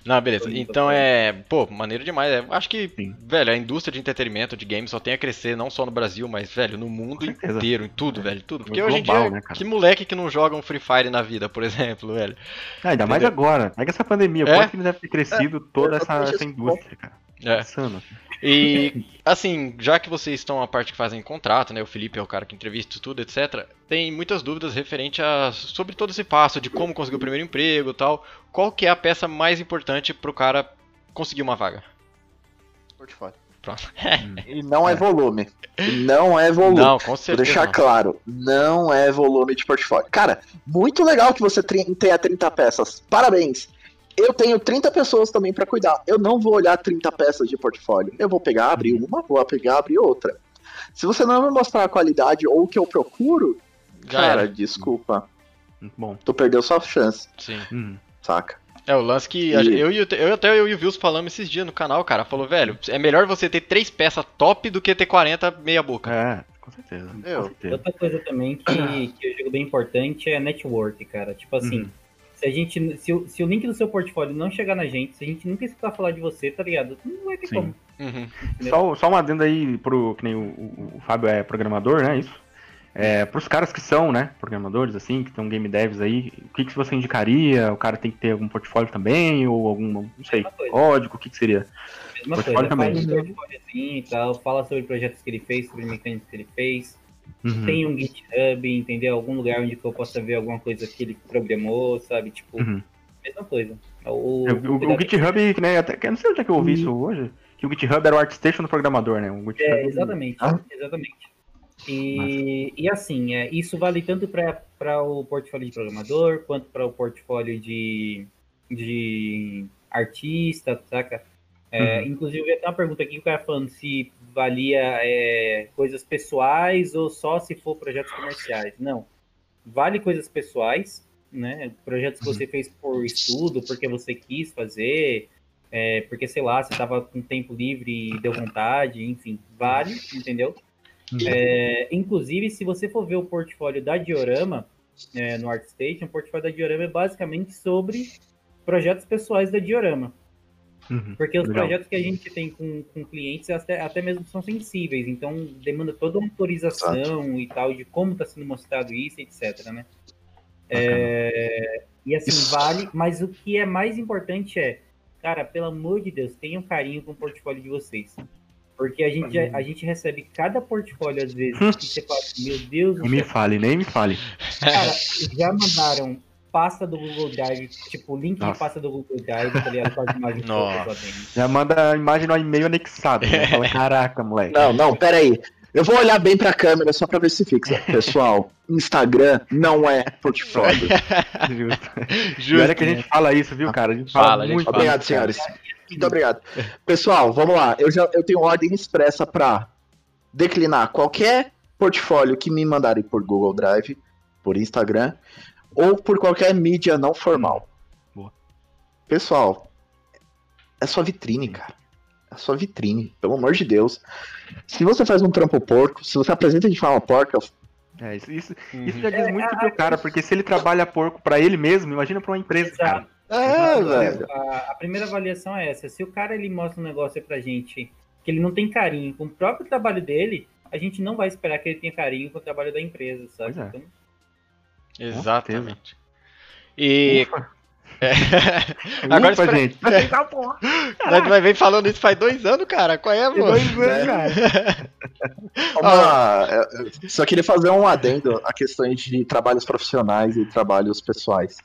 Não, beleza. Então é. Pô, maneiro demais. É, acho que, Sim. velho, a indústria de entretenimento, de games, só tem a crescer, não só no Brasil, mas, velho, no mundo inteiro, em tudo, velho. Tudo. Porque Global, hoje em dia, né, cara? que moleque que não joga um Free Fire na vida, por [laughs] exemplo, velho. Ah, ainda mais Entendeu? agora. Pega essa pandemia. É? quanto que deve ter crescido toda essa, essa indústria, cara. É. Insano. E, [laughs] assim, já que vocês estão a parte que fazem contrato, né? O Felipe é o cara que entrevista tudo, etc. Tem muitas dúvidas referente a sobre todo esse passo, de como conseguir o primeiro emprego e tal. Qual que é a peça mais importante pro cara conseguir uma vaga? Portfólio. Pronto. [laughs] E não é volume. Não é volume. Não, com Vou certeza. deixar não. claro, não é volume de portfólio. Cara, muito legal que você tenha 30 peças. Parabéns. Eu tenho 30 pessoas também pra cuidar. Eu não vou olhar 30 peças de portfólio. Eu vou pegar, abrir uma, vou pegar, abrir outra. Se você não me mostrar a qualidade ou o que eu procuro, Já cara, era. desculpa. Muito bom. Tu perdeu sua chance, Sim. Uhum. saca? É, o lance que E- eu, e Te- eu até eu e o Vils falamos esses dias no canal, cara. Falou, velho, é melhor você ter três peças top do que ter 40 meia boca. É, com certeza. Eu- Com certeza. Outra coisa também que, que eu digo bem importante é network, cara. Tipo assim, Uhum. Se a gente. Se, o- se o link do seu portfólio não chegar na gente, se a gente nunca escutar falar de você, tá ligado? Não vai ter Sim. como. Uhum. Só, só um adendo aí pro. Que nem o, o- o Fábio é programador, né? Isso. É, pros caras que são, né, programadores, assim, que estão game devs aí, o que, que você indicaria? O cara tem que ter algum portfólio também, ou algum, não sei, código, o que, que seria? Mesma Portfólio coisa, também. faz um portfóliozinho e tal, fala sobre projetos que ele fez, sobre mecânicas que ele fez. Uhum. Tem um GitHub, entendeu? Algum lugar onde eu possa ver alguma coisa que ele programou, sabe? Tipo, Uhum. mesma coisa. O, É, O, o- o GitHub, que, né, até, que eu não sei onde é que eu ouvi isso hoje, que o GitHub era o ArtStation do programador, né? O GitHub, É, exatamente, Ah. exatamente. E, e assim, é, isso vale tanto para o portfólio de programador, quanto para o portfólio de, de artista, saca? É, Uhum. Inclusive, tem uma pergunta aqui que o cara falando se valia é, coisas pessoais ou só se for projetos comerciais. Não. Vale coisas pessoais, né? Projetos que você fez por estudo, porque você quis fazer, é, porque, sei lá, você estava com tempo livre e deu vontade, enfim, vale, entendeu? Uhum. É, inclusive, se você for ver o portfólio da Diorama é, no ArtStation, o portfólio da Diorama é basicamente sobre projetos pessoais da Diorama. Uhum. Porque os Legal. projetos que a gente tem com, com clientes até, até mesmo são sensíveis, então demanda toda uma autorização e tal de como está sendo mostrado isso, etc. Né? É, e assim, Isso. vale, mas o que é mais importante é, cara, pelo amor de Deus, tenham carinho com o portfólio de vocês. Porque a gente, a gente recebe cada portfólio, às vezes, que [laughs] você fala, meu Deus do Nem me céu, fale, nem me fale. cara, já mandaram pasta do Google Drive, tipo, link de Nossa. pasta do Google Drive, tá ligado? Com as [laughs] imagens Nossa. todas dentro. Já manda a imagem no e-mail anexado. Né? Fala, [laughs] caraca, moleque. Não, não, pera aí. Eu vou olhar bem pra câmera só pra ver se fixa. [laughs] Pessoal, Instagram não é portfólio. Justo. E Justo. olha que a gente fala isso, viu, cara? A gente fala, Fala, a gente muito. fala. Obrigado, senhores. E Muito obrigado. Pessoal, vamos lá. Eu já eu tenho ordem expressa para declinar qualquer portfólio que me mandarem por Google Drive, por Instagram ou por qualquer mídia não formal. Boa. Pessoal, é sua vitrine, cara. É sua vitrine, pelo amor de Deus. Se você faz um trampo porco, se você apresenta de forma porca, É, isso, isso, isso já diz muito pro cara, porque se ele trabalha porco pra ele mesmo, imagina pra uma empresa, cara. é, velho. A, a primeira avaliação é essa. Se o cara ele mostra um negócio pra gente que ele não tem carinho com o próprio trabalho dele, a gente não vai esperar que ele tenha carinho com o trabalho da empresa, sabe? Pois é. Então, Exatamente. E. Ufa. [laughs] É. Agora Ufa, gente. Nós vai [laughs] vem falando isso faz dois anos, cara. Qual é, mano? Dois anos, cara. Uma- só queria fazer um adendo a questões de trabalhos profissionais e trabalhos pessoais.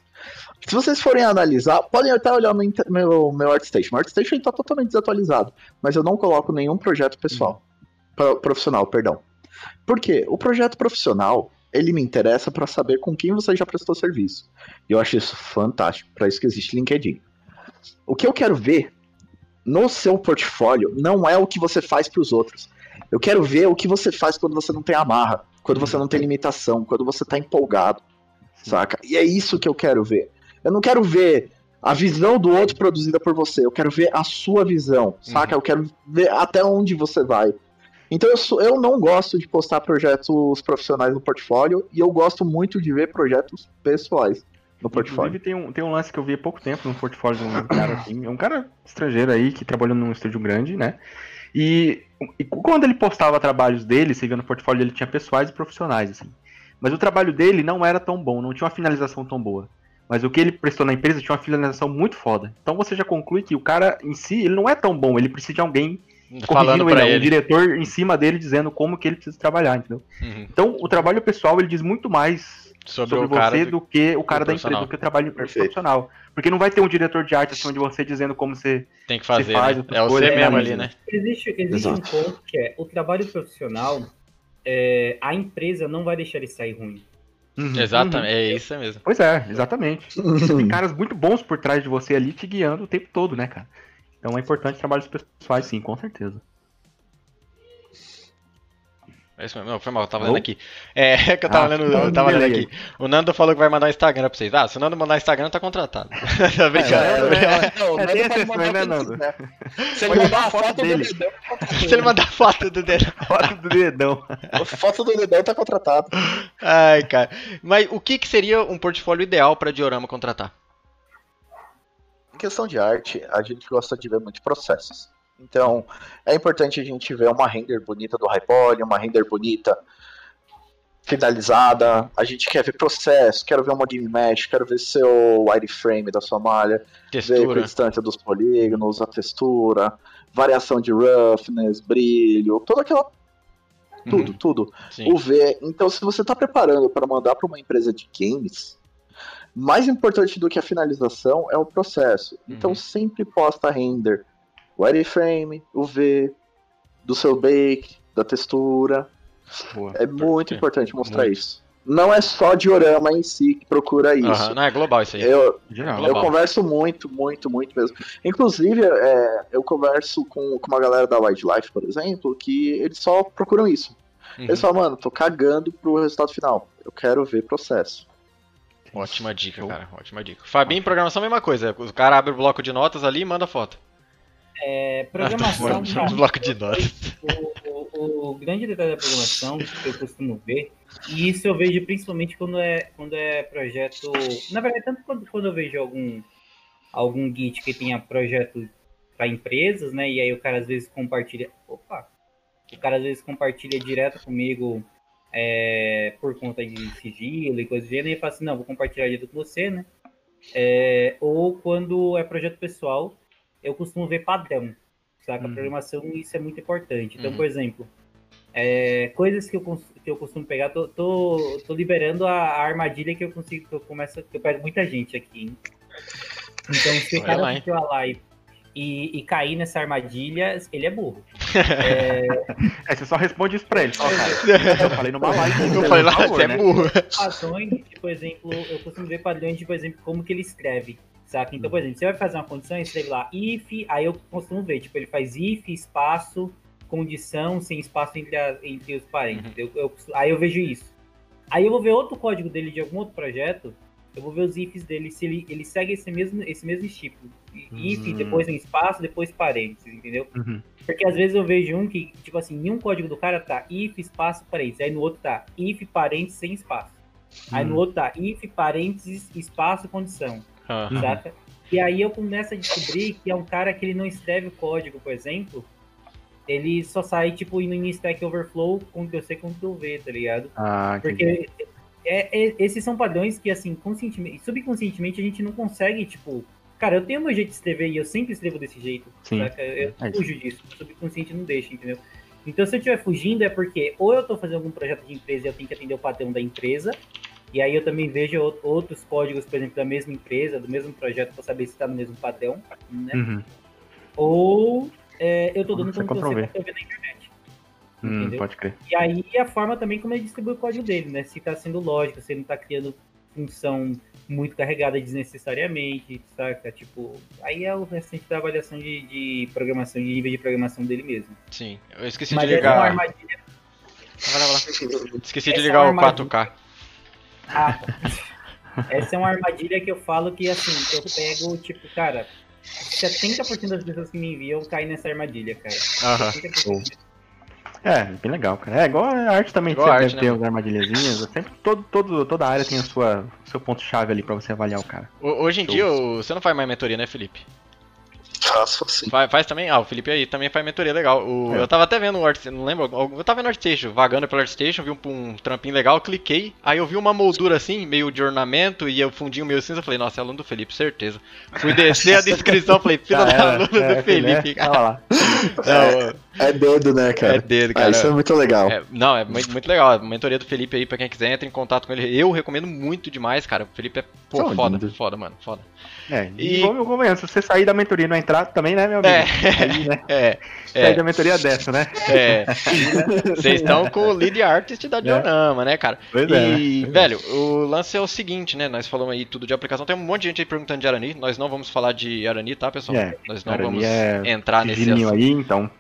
Se vocês forem analisar, podem até olhar no inter- meu, meu ArtStation. Meu ArtStation está totalmente desatualizado, mas eu não coloco nenhum projeto pessoal, pro- profissional, perdão. Por quê? O projeto profissional, ele me interessa para saber com quem você já prestou serviço. E eu acho isso fantástico, para isso que existe LinkedIn. O que eu quero ver no seu portfólio não é o que você faz para os outros. Eu quero ver o que você faz quando você não tem amarra, quando você não tem limitação, quando você tá empolgado, saca? E é isso que eu quero ver. Eu não quero ver a visão do outro produzida por você, eu quero ver a sua visão, saca? Eu quero ver até onde você vai. Então eu, sou- eu não gosto de postar projetos profissionais no portfólio e eu gosto muito de ver projetos pessoais no portfólio. Inclusive, tem um, tem um lance que eu vi há pouco tempo no portfólio de um cara assim, é um cara estrangeiro aí que trabalhou num estúdio grande, né? E, e quando ele postava trabalhos dele, você via no portfólio ele tinha pessoais e profissionais, assim. Mas o trabalho dele não era tão bom, não tinha uma finalização tão boa. Mas o que ele prestou na empresa tinha uma finalização muito foda. Então você já conclui que o cara em si, ele não é tão bom, ele precisa de alguém Falando pra ele, um ele. diretor em cima dele dizendo como que ele precisa trabalhar, entendeu? Uhum. Então o trabalho pessoal, ele diz muito mais Sobre, sobre, você do- do que o cara da empresa, do que o trabalho Perfeito. profissional. Porque não vai ter um diretor de arte acima de você dizendo como você. Tem que fazer, faz né? É você mesmo né? ali, né? existe existe um ponto que é o trabalho profissional, é, a empresa não vai deixar ele sair ruim. Uhum, Exatamente, uhum. é isso mesmo. Pois é, exatamente. Tem [laughs] caras muito bons por trás de você ali te guiando o tempo todo, né, cara? Então é importante trabalhos pessoais, sim, com certeza. É isso mesmo. Não, foi mal, eu tava lendo aqui. [laughs] É, que eu tava Ah, lendo, eu tava lendo aqui. O Nando falou que vai mandar um Instagram pra vocês. Ah, se o Nando mandar Instagram, tá contratado. [laughs] tá brincando. É, É, tem exceções, né, Nando? Se ele mandar a foto dele. do dedão, Se ele mandar foto do dedo. Foto do dedão. a foto do dedão tá contratado. Ai, cara. Mas o que, que seria um portfólio ideal pra diorama contratar? Em questão de arte, a gente gosta de ver muitos processos. Então, é importante a gente ver uma render bonita do Hypoly, uma render bonita finalizada. A gente quer ver processo, quero ver uma game mesh, quero ver seu wireframe da sua malha, ver a Textura. distância dos polígonos, a textura, variação de roughness, brilho, toda aquela tudo, tudo. Sim. O V. Então, se você está preparando para mandar para uma empresa de games, mais importante do que a finalização é o processo. Então, Uhum. sempre posta render, wireframe, o V, do seu bake, da textura. Boa. É muito importante mostrar muito. isso. Não é só diorama em si que procura isso. Aham, Não, é global isso aí. Eu, Geral. eu converso muito, muito, muito mesmo. Inclusive, é, eu converso com, com uma galera da Wildlife, por exemplo, que eles só procuram isso. Uhum. Eles falam, mano, tô cagando pro resultado final. Eu quero ver processo. Ótima dica, Show. cara. Ótima dica. Fabinho, em programação, mesma coisa. O cara abre o bloco de notas ali e manda foto. É, programação, [laughs] Ah, cara, tá bloco de notas. o, o- o grande detalhe da programação que eu costumo ver, e isso eu vejo principalmente quando é, quando é projeto. Na verdade, tanto quando, quando eu vejo algum, algum Git que tenha projeto para empresas, né? E aí o cara às vezes compartilha. Opa! O cara às vezes compartilha direto comigo é, por conta de sigilo e coisa do gênero, e fala assim, não, vou compartilhar direto com você, né? É, ou quando é projeto pessoal, eu costumo ver padrão. Saca? Uhum. Programação, isso é muito importante. Então, Uhum. por exemplo, é, coisas que eu, que eu costumo pegar, tô, tô, tô liberando a, a armadilha que eu consigo, que eu começo, que eu pego muita gente aqui, hein? Então, se o cara assistiu a live e, e cair nessa armadilha, ele é burro. É, [laughs] É, você só responde isso pra ele. Só, cara. Eu falei numa live. Eu por falei lá, favor, você é né? burro. padrões, de, por exemplo, eu costumo ver padrões de, por exemplo, como que ele escreve. Saca? Então, por exemplo, você vai fazer uma condição e escreve lá if, aí eu costumo ver, tipo, ele faz if, espaço, condição, sem espaço entre, a- entre os parênteses. Eu- eu costu- aí eu vejo isso. Aí eu vou ver outro código dele de algum outro projeto, eu vou ver os ifs dele, se ele, ele segue esse mesmo, esse mesmo tipo. If, Hum. depois um espaço, depois parênteses, entendeu? Uhum. Porque às vezes eu vejo um que, tipo assim, em um código do cara tá if, espaço, parênteses. Aí no outro tá if, parênteses, sem espaço. Aí Hum. no outro tá if, parênteses, espaço, condição. Uhum. Saca? E aí eu começo a descobrir que é um cara que ele não escreve o código, por exemplo. Ele só sai, tipo, indo em Stack Overflow, Ctrl C, Ctrl V, tá ligado? Ah. Porque é, é- esses são padrões que, assim, conscientemente, subconscientemente a gente não consegue, tipo. Cara, eu tenho meu jeito de escrever e eu sempre escrevo desse jeito. Sim. Saca? Eu É isso. fujo disso. O subconsciente não deixa, entendeu? Então, se eu estiver fugindo, é porque ou eu tô fazendo algum projeto de empresa e eu tenho que atender o padrão da empresa. E aí eu também vejo ou- outros códigos, por exemplo, da mesma empresa, do mesmo projeto, para saber se está no mesmo padrão, né? Uhum. Ou é, eu tô dando Você Ctrl C, Ctrl V. Ctrl V na internet. Hum, pode crer. E aí a forma também como ele distribui o código dele, né? Se tá sendo lógico, se ele não tá criando função muito carregada desnecessariamente, saca? Tipo, aí é o restante da avaliação de, de programação, de nível de programação dele mesmo. sim. Eu esqueci Mas de é ligar. armadilha. Vai lá, vai lá. Esqueci de Essa é ligar uma o armadilha. 4K. Ah, essa é uma armadilha que eu falo que, assim, eu pego, tipo, cara, 70% das pessoas que me enviam caem nessa armadilha, cara. Aham. 70%. É, bem legal, cara. É igual a arte também, Igual você a arte, deve né, ter umas armadilhazinhas. Sempre, todo, todo, toda área tem a sua, seu ponto-chave ali pra você avaliar o cara. Ho- Hoje em dia, o- você não faz mais mentoria, né, Felipe? Faço assim. Faz, faz também? Ah, o Felipe aí também faz mentoria legal. O- É. Eu tava até vendo o Art, não lembro, eu tava vendo o ArtStation, vagando pelo ArtStation, vi um, um trampinho legal, cliquei, aí eu vi uma moldura assim, meio de ornamento, e o fundinho meio cinza, eu falei, nossa, é aluno do Felipe, certeza. Fui descer a descrição, falei, filho [laughs] da era, aluno do é, Felipe, né? cara. Olha lá. [laughs] Não, É dedo, né, é cara? dedo, Ah, cara. isso é muito legal. É, não, é muito, muito legal. A mentoria do Felipe aí, pra quem quiser, entra em contato com ele. Eu recomendo muito demais, cara. O Felipe é, pô, São foda, lindos. foda, mano, foda. É, E- e como eu convenço, se você sair da mentoria e não entrar também, né, meu amigo? É. Aí, né? [laughs] É, Sair é, da mentoria dessa, né? é. Vocês estão com o lead artist da Diorama, né, cara? Pois é. E, velho, o lance é o seguinte, né? Nós falamos aí tudo de aplicação. Tem um monte de gente aí perguntando de Arani. Nós não vamos falar de Arani, tá, pessoal? É, Nós não Arani vamos é entrar nesse assunto, aí, então.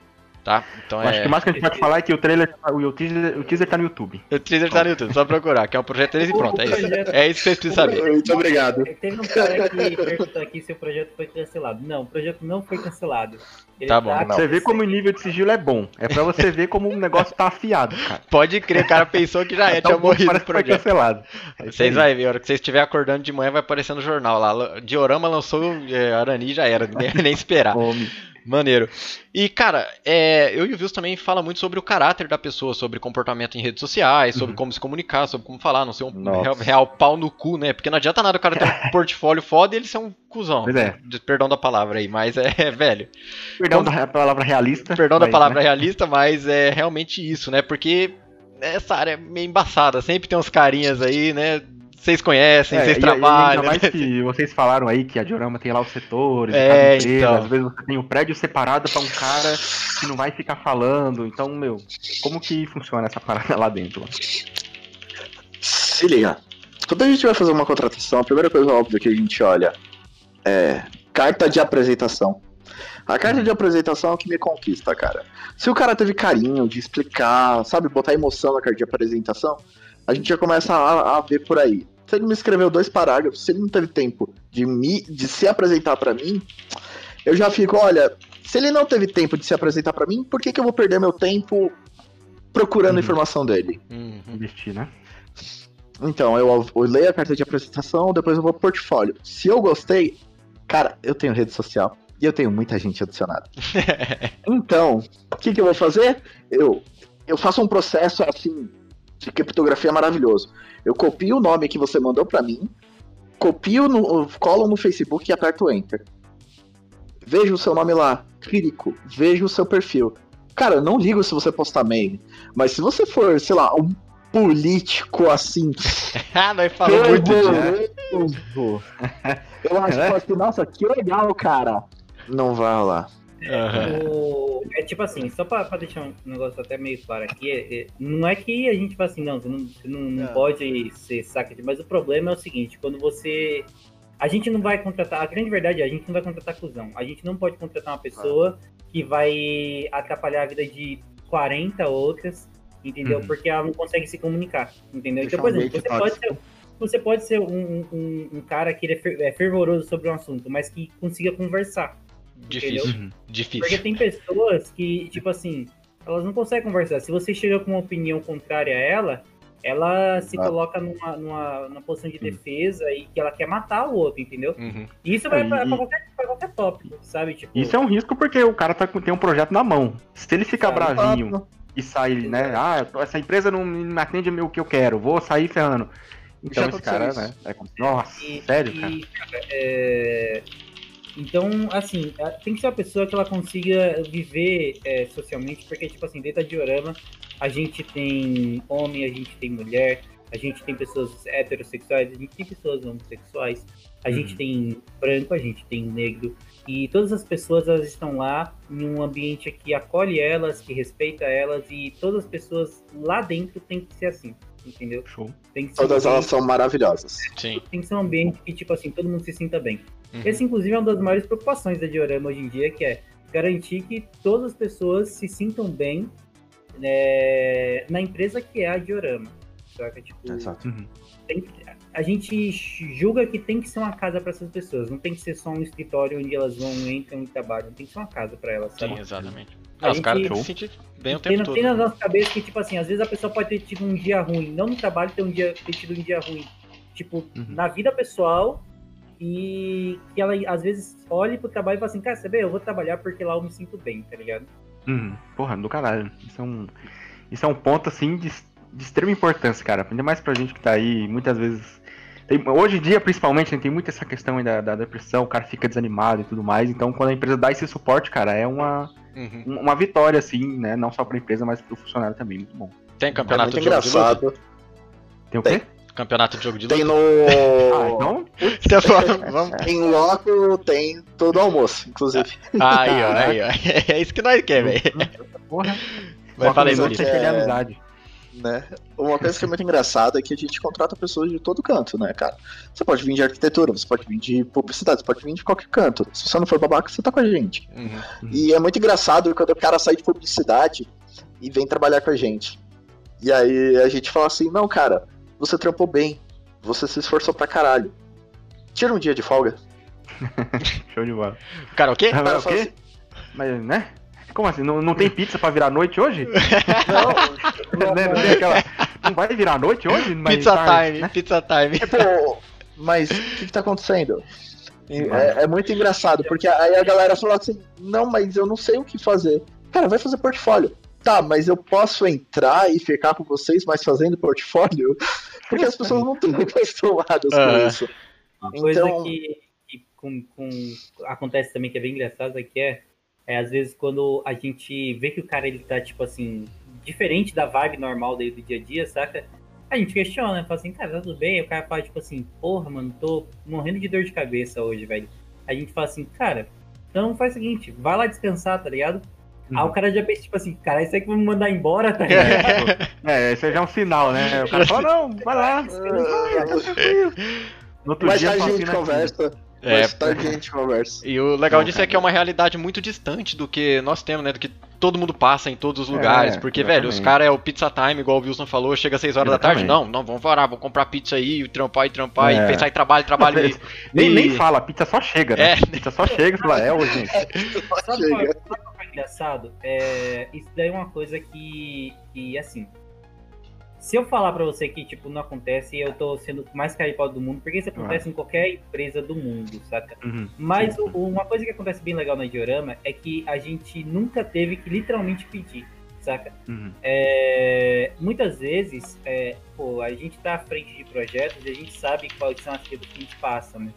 Tá? Então Eu Acho é. que o mais que a gente pode falar é que o trailer, o teaser, o teaser tá no YouTube. O teaser tá no YouTube, só procurar, que é o projeto 3 e pronto, é isso. É isso que vocês precisam saber. Muito obrigado. Teve um cara que perguntou aqui se o projeto foi cancelado. Não, o projeto não foi cancelado. Ele Tá bom, não. Você vê como o nível de sigilo é bom. É pra você ver como o negócio tá afiado, cara. Pode crer, o cara pensou que já é, tinha morrido o projeto. cancelado. É [laughs] Vocês vão ver, a hora que vocês estiverem acordando de manhã vai aparecer no jornal lá. Diorama lançou é, Arani já era, ia [laughs] nem esperar. Homem. Maneiro. E, cara, é, eu e o Vils também fala muito sobre o caráter da pessoa, sobre comportamento em redes sociais, sobre Uhum. como se comunicar, sobre como falar, não ser um real, real pau no cu, né? Porque não adianta nada o cara ter um [laughs] portfólio foda e ele ser um cuzão. Pois é. Perdão da palavra aí, mas é, velho. Perdão Como- da palavra realista. Perdão da palavra né? realista, mas é realmente isso, né? Porque essa área é meio embaçada, sempre tem uns carinhas aí, né? Vocês conhecem, É, vocês e- e trabalham. Ainda mais né? que vocês falaram aí que a Diorama tem lá os setores, É, cada empresa, então. às vezes você tem um prédio separado pra um cara que não vai ficar falando. Então, meu, como que funciona essa parada lá dentro? Se liga. Quando a gente vai fazer uma contratação, a primeira coisa óbvia que a gente olha é carta de apresentação. A carta de apresentação é o que me conquista, cara. Se o cara teve carinho de explicar, sabe, botar emoção na carta de apresentação, a gente já começa a, a ver por aí. Se ele me escreveu dois parágrafos, se ele não teve tempo de, me, de se apresentar pra mim, eu já fico, olha, se ele não teve tempo de se apresentar pra mim, por que, que eu vou perder meu tempo procurando Uhum. a informação dele? Uhum. Investir, né? Então, eu, eu leio a carta de apresentação, depois eu vou pro portfólio. Se eu gostei, cara, eu tenho rede social e eu tenho muita gente adicionada. [laughs] então, o que, que eu vou fazer? Eu, eu faço um processo assim de criptografia maravilhoso. Eu copio o nome que você mandou pra mim, copio, no, colo no Facebook e aperto Enter. Vejo o seu nome lá, clico, vejo o seu perfil. Cara, eu não ligo se você postar mail, mas se você for, sei lá, um político assim, [laughs] ah, nós falamos muito disso. fervoroso, eu acho que assim, nossa, que legal, cara. Não vai rolar. Aham. O- é tipo assim, só pra, pra deixar um negócio até meio claro aqui, é- é- não é que a gente fala assim, não, você não, você não, não É. pode ser saca de. Mas o problema é o seguinte, quando você a gente não vai contratar, a grande verdade é, a gente não vai contratar cuzão. A gente não pode contratar uma pessoa que vai atrapalhar a vida de 40 outras, entendeu? Uhum. Porque ela não consegue se comunicar, entendeu? Deixa então, por exemplo, você pode ser, você pode ser um, um, um cara que ele é é fervoroso sobre um assunto, mas que consiga conversar. Difícil. Uhum. Porque Difícil. tem pessoas que, tipo assim, elas não conseguem conversar. Se você chega com uma opinião contrária a ela, ela se Exato. coloca numa, numa, numa posição de defesa e que ela quer matar o outro, entendeu? Uhum. E isso vai É, pra, e- pra qualquer, pra qualquer tópico, sabe? Tipo, Isso é um risco porque o cara tá, com- tem um projeto na mão. Se ele ficar Exato. bravinho e sair, né? Ah, essa empresa não me atende o que eu quero, vou sair ferrando. Então esse cara, isso. né? é como- Nossa, E- sério, e, cara? cara, é, Então, assim, a- tem que ser uma pessoa que ela consiga viver é, socialmente, porque, tipo assim, dentro da diorama, a gente tem homem, a gente tem mulher, a gente tem pessoas heterossexuais, a gente tem pessoas homossexuais, a Uhum. gente tem branco, a gente tem negro, e todas as pessoas, elas estão lá em um ambiente que acolhe elas, que respeita elas, e todas as pessoas lá dentro tem que ser assim, entendeu? Show. Tem que ser Todas um elas são maravilhosas. Sim. tem que ser um ambiente que, tipo assim, todo mundo se sinta bem. Uhum. Esse, inclusive, é uma das maiores preocupações da Diorama hoje em dia, que é garantir que todas as pessoas se sintam bem né, na empresa que é a Diorama. Saca? Tipo, Exato. Uhum. tem que- a gente julga que tem que ser uma casa para essas pessoas, não tem que ser só um escritório onde elas vão, entram e trabalham, tem que ser uma casa para elas, sabe? Sim, exatamente. A Não, os caras se sentir bem o tem, tempo na- todo. tem na nossa cabeça que, tipo assim, às vezes a pessoa pode ter tido um dia ruim, não no trabalho ter, um dia, ter tido um dia ruim, tipo, Uhum. na vida pessoal, e que ela às vezes olhe pro trabalho e fala assim, cara, você vê, eu vou trabalhar porque lá eu me sinto bem, tá ligado? Uhum. Porra, do caralho. Isso é um, isso é um ponto, assim, de, de extrema importância, cara. Ainda mais pra gente que tá aí, muitas vezes. tem- hoje em dia, principalmente, né, tem muito essa questão aí da, da depressão, o cara fica desanimado e tudo mais. Então, quando a empresa dá esse suporte, cara, é uma, Uhum. uma vitória, assim, né? Não só pra empresa, mas pro funcionário também. Muito bom. Tem É campeonato muito de jogo de luta? engraçado. Tem o quê? Campeonato de jogo de luta? Tem no. [laughs] Ah, então. Então, vamos- vamos. Em loco tem todo almoço, inclusive. Aí, ó, aí, ó. [laughs] É isso que nós queremos, velho. Porra. Vai, Uma fala aí, é É- amizade. Né? Uma coisa que é muito engraçada é que a gente contrata pessoas de todo canto, né, cara? Você pode vir de arquitetura, você pode vir de publicidade, você pode vir de qualquer canto. Se você não for babaca, você tá com a gente. Uhum. E é muito engraçado quando o cara sai de publicidade e vem trabalhar com a gente. E aí a gente fala assim, não, cara, você trampou bem, você se esforçou pra caralho. Tira um dia de folga. [laughs] Show de bola. Cara, o quê? O cara o quê? assim, Mas, né? Como assim? Não, não tem pizza pra virar noite hoje? [laughs] não, Né? Não tem aquela. Não vai virar noite hoje? Mas Pizza tá, time, né? pizza time. Pô, mas o que, que tá acontecendo? É, é muito engraçado, porque aí a galera fala assim, não, mas eu não sei o que fazer. Cara, vai fazer portfólio. Tá, mas eu posso entrar e ficar com vocês, mas fazendo portfólio? Porque as pessoas não estão [laughs] acostumadas com Ah. isso. Uma coisa Então- que, que com, com- acontece também que é bem engraçada que é, é às vezes quando a gente vê que o cara ele tá tipo assim, diferente da vibe normal dele do dia a dia, saca? A gente questiona, né? Fala assim, cara, tá tudo bem? Aí o cara fala tipo assim, porra, mano, tô morrendo de dor de cabeça hoje, velho. A gente fala assim, cara, então faz o seguinte, vai lá descansar, tá ligado? Aí o cara já pensa, tipo assim, cara, isso aí que vai me mandar embora, tá ligado? [laughs] É, esse aí já é um sinal, né? O cara fala, não, vai lá. [laughs] No outro Mais dia tarde só a gente aqui. É, Mais tarde a gente conversa. E o legal disso é que é uma realidade muito distante do que nós temos, né? Do que todo mundo passa em todos os lugares. É, porque, velho, os exatamente. caras é o pizza time, igual o Wilson falou, chega às 6 horas da tarde. Exatamente. Não, não, vamos varar, vamos comprar pizza aí, e trampar e trampar, É. e pensar em trabalho, trabalho. e... [laughs] Nem, E- nem fala, pizza só chega, né? É. Pizza só chega e fala, é, ô, gente. [laughs] Sabe sabe qual é engraçado? É, isso daí é uma coisa que, que, assim, se eu falar pra você que, tipo, não acontece, eu tô sendo mais caripado do mundo, porque isso acontece em qualquer empresa do mundo, saca? Uhum. Mas o- uma coisa que acontece bem legal na Diorama é que a gente nunca teve que literalmente pedir, saca? Uhum. É, muitas vezes, é, pô, a gente tá à frente de projetos e a gente sabe quais são as coisas que a gente passa, né?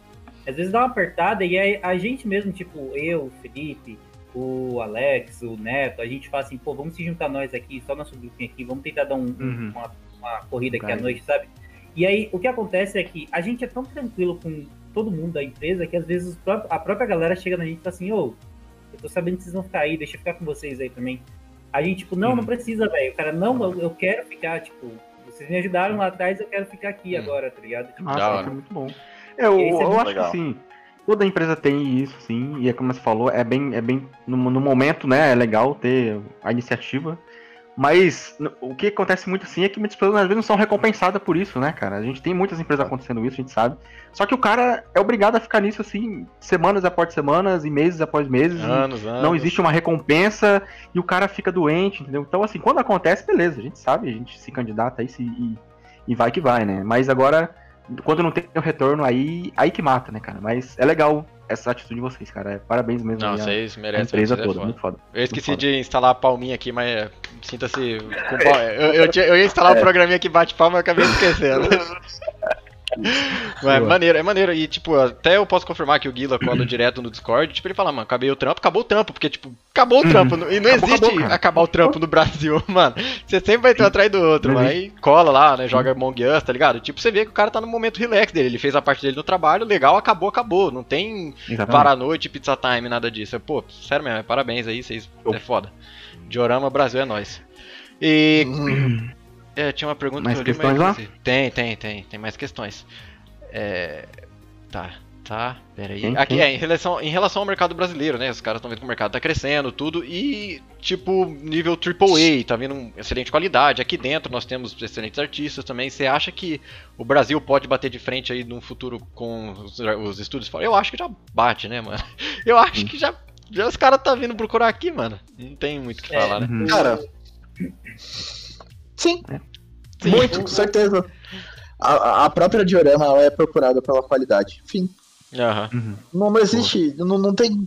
Às vezes dá uma apertada e a gente mesmo, tipo, eu, Felipe, o Alex, o Neto, a gente fala assim, pô, vamos se juntar nós aqui, só nosso grupinho aqui, vamos tentar dar um- um- Uhum. uma, uma corrida aqui à noite, sabe? E aí, o que acontece é que a gente é tão tranquilo com todo mundo da empresa que às vezes a própria galera chega na gente e fala assim, ô, eu tô sabendo que vocês vão ficar aí, deixa eu ficar com vocês aí também. A gente, tipo, não, não Uhum. precisa, velho. O cara, não, eu, eu quero ficar, tipo, vocês me ajudaram lá atrás, eu quero ficar aqui Uhum. agora, tá ligado? Tipo, hora. é muito bom. Eu, é eu muito acho legal. que sim. Toda empresa tem isso, sim. E é como você falou, é bem, é bem no, no momento, né? É legal ter a iniciativa. Mas o que acontece muito assim é que muitas pessoas às vezes não são recompensadas por isso, né, cara? A gente tem muitas empresas acontecendo isso, a gente sabe. Só que o cara é obrigado a ficar nisso assim, semanas após semanas e meses após meses. Anos, anos. não existe uma recompensa e o cara fica doente, entendeu? Então, assim, quando acontece, beleza, a gente sabe, a gente se candidata aí se, e, e vai que vai, né? Mas agora, quando não tem o retorno, aí, aí que mata, né, cara? Mas é legal essa atitude de vocês, cara. É, parabéns mesmo Não, a- vocês a, merecem. empresa vocês é toda, foda. muito foda. Eu esqueci Muito de instalar a palminha aqui, mas é, sinta-se [laughs] eu, eu, eu ia instalar o programinha que bate palma, eu acabei esquecendo. [laughs] Mas é maneiro, é maneiro. E, tipo, até eu posso confirmar que o Guila cola direto no Discord. Tipo, ele fala, mano, acabei o trampo, acabou o trampo. Porque, tipo, acabou o trampo. E não Uhum. Acabou, existe acabou, acabar o trampo no Brasil, [laughs] mano. Você sempre vai ter um atrás do outro, mano. Aí cola lá, né? Joga Among Us, tá ligado? Tipo, você vê que o cara tá no momento relax dele. Ele fez a parte dele no trabalho, legal, acabou, acabou. Não tem Exatamente. para a noite, pizza time, nada disso. Pô, sério mesmo, parabéns aí, vocês é foda. Diorama Brasil é nóis. E. É, tinha uma pergunta Mais que eu li, questões mas lá? Tem, tem, tem, tem mais questões. É. Tá, tá, peraí. Tem, Aqui é, em relação, em relação ao mercado brasileiro, né? Os caras estão vendo que o mercado tá crescendo, tudo, e tipo, nível AAA, tá vindo um excelente qualidade. Aqui dentro nós temos excelentes artistas também. Você acha que o Brasil pode bater de frente aí num futuro com os, os estúdios fora? Eu acho que já bate, né, mano? [laughs] Eu acho que já. Já os caras tá vindo procurar aqui, mano. Não tem muito o que É. falar, né? Uhum. Cara. Sim. Sim. Muito, com certeza. A- A, a própria diorama ela é procurada pela qualidade. Fim. Uhum. Não, não existe. Não, não tem.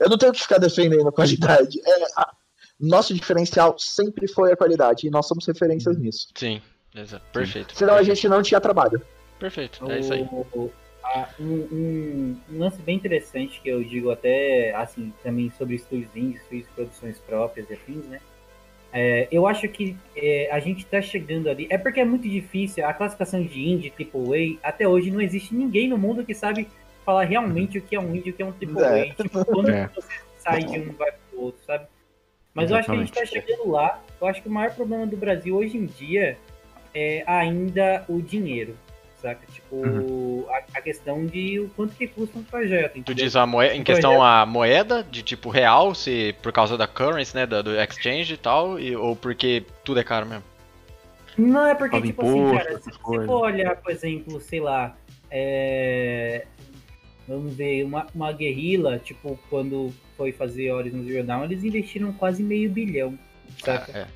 Eu não tenho que ficar defendendo a qualidade. É, a- nosso diferencial sempre foi a qualidade. E nós somos referências nisso. Sim, exato. Perfeito. Senão a perfeito. gente não tinha trabalho. Perfeito, é isso aí. O- a- um, um- lance bem interessante que eu digo até assim também sobre estúdios indies, estúdios produções próprias e afins, né? É, eu acho que é, a gente tá chegando ali. É porque é muito difícil. A classificação de indie, AAA, até hoje não existe ninguém no mundo que sabe falar realmente o que é um indie e o que é um AAA. É. Tipo, quando É. você sai de um vai pro outro, sabe? Mas eu acho que a gente tá chegando lá. Eu acho que o maior problema do Brasil hoje em dia é ainda o dinheiro, saca? Tipo, a, a questão de o quanto que custa um projeto. Tu entendeu? diz a moeda, em Um questão a moeda de tipo real, se por causa da currency, né, da- do exchange e tal, e- ou porque tudo é caro mesmo? Não, é porque, Paga tipo imposto, assim, cara, se você for olhar, por exemplo, sei lá, é, vamos ver, uma, uma guerrilla, tipo, quando foi fazer Horizon Zero Dawn, eles investiram quase meio bilhão, saca? É,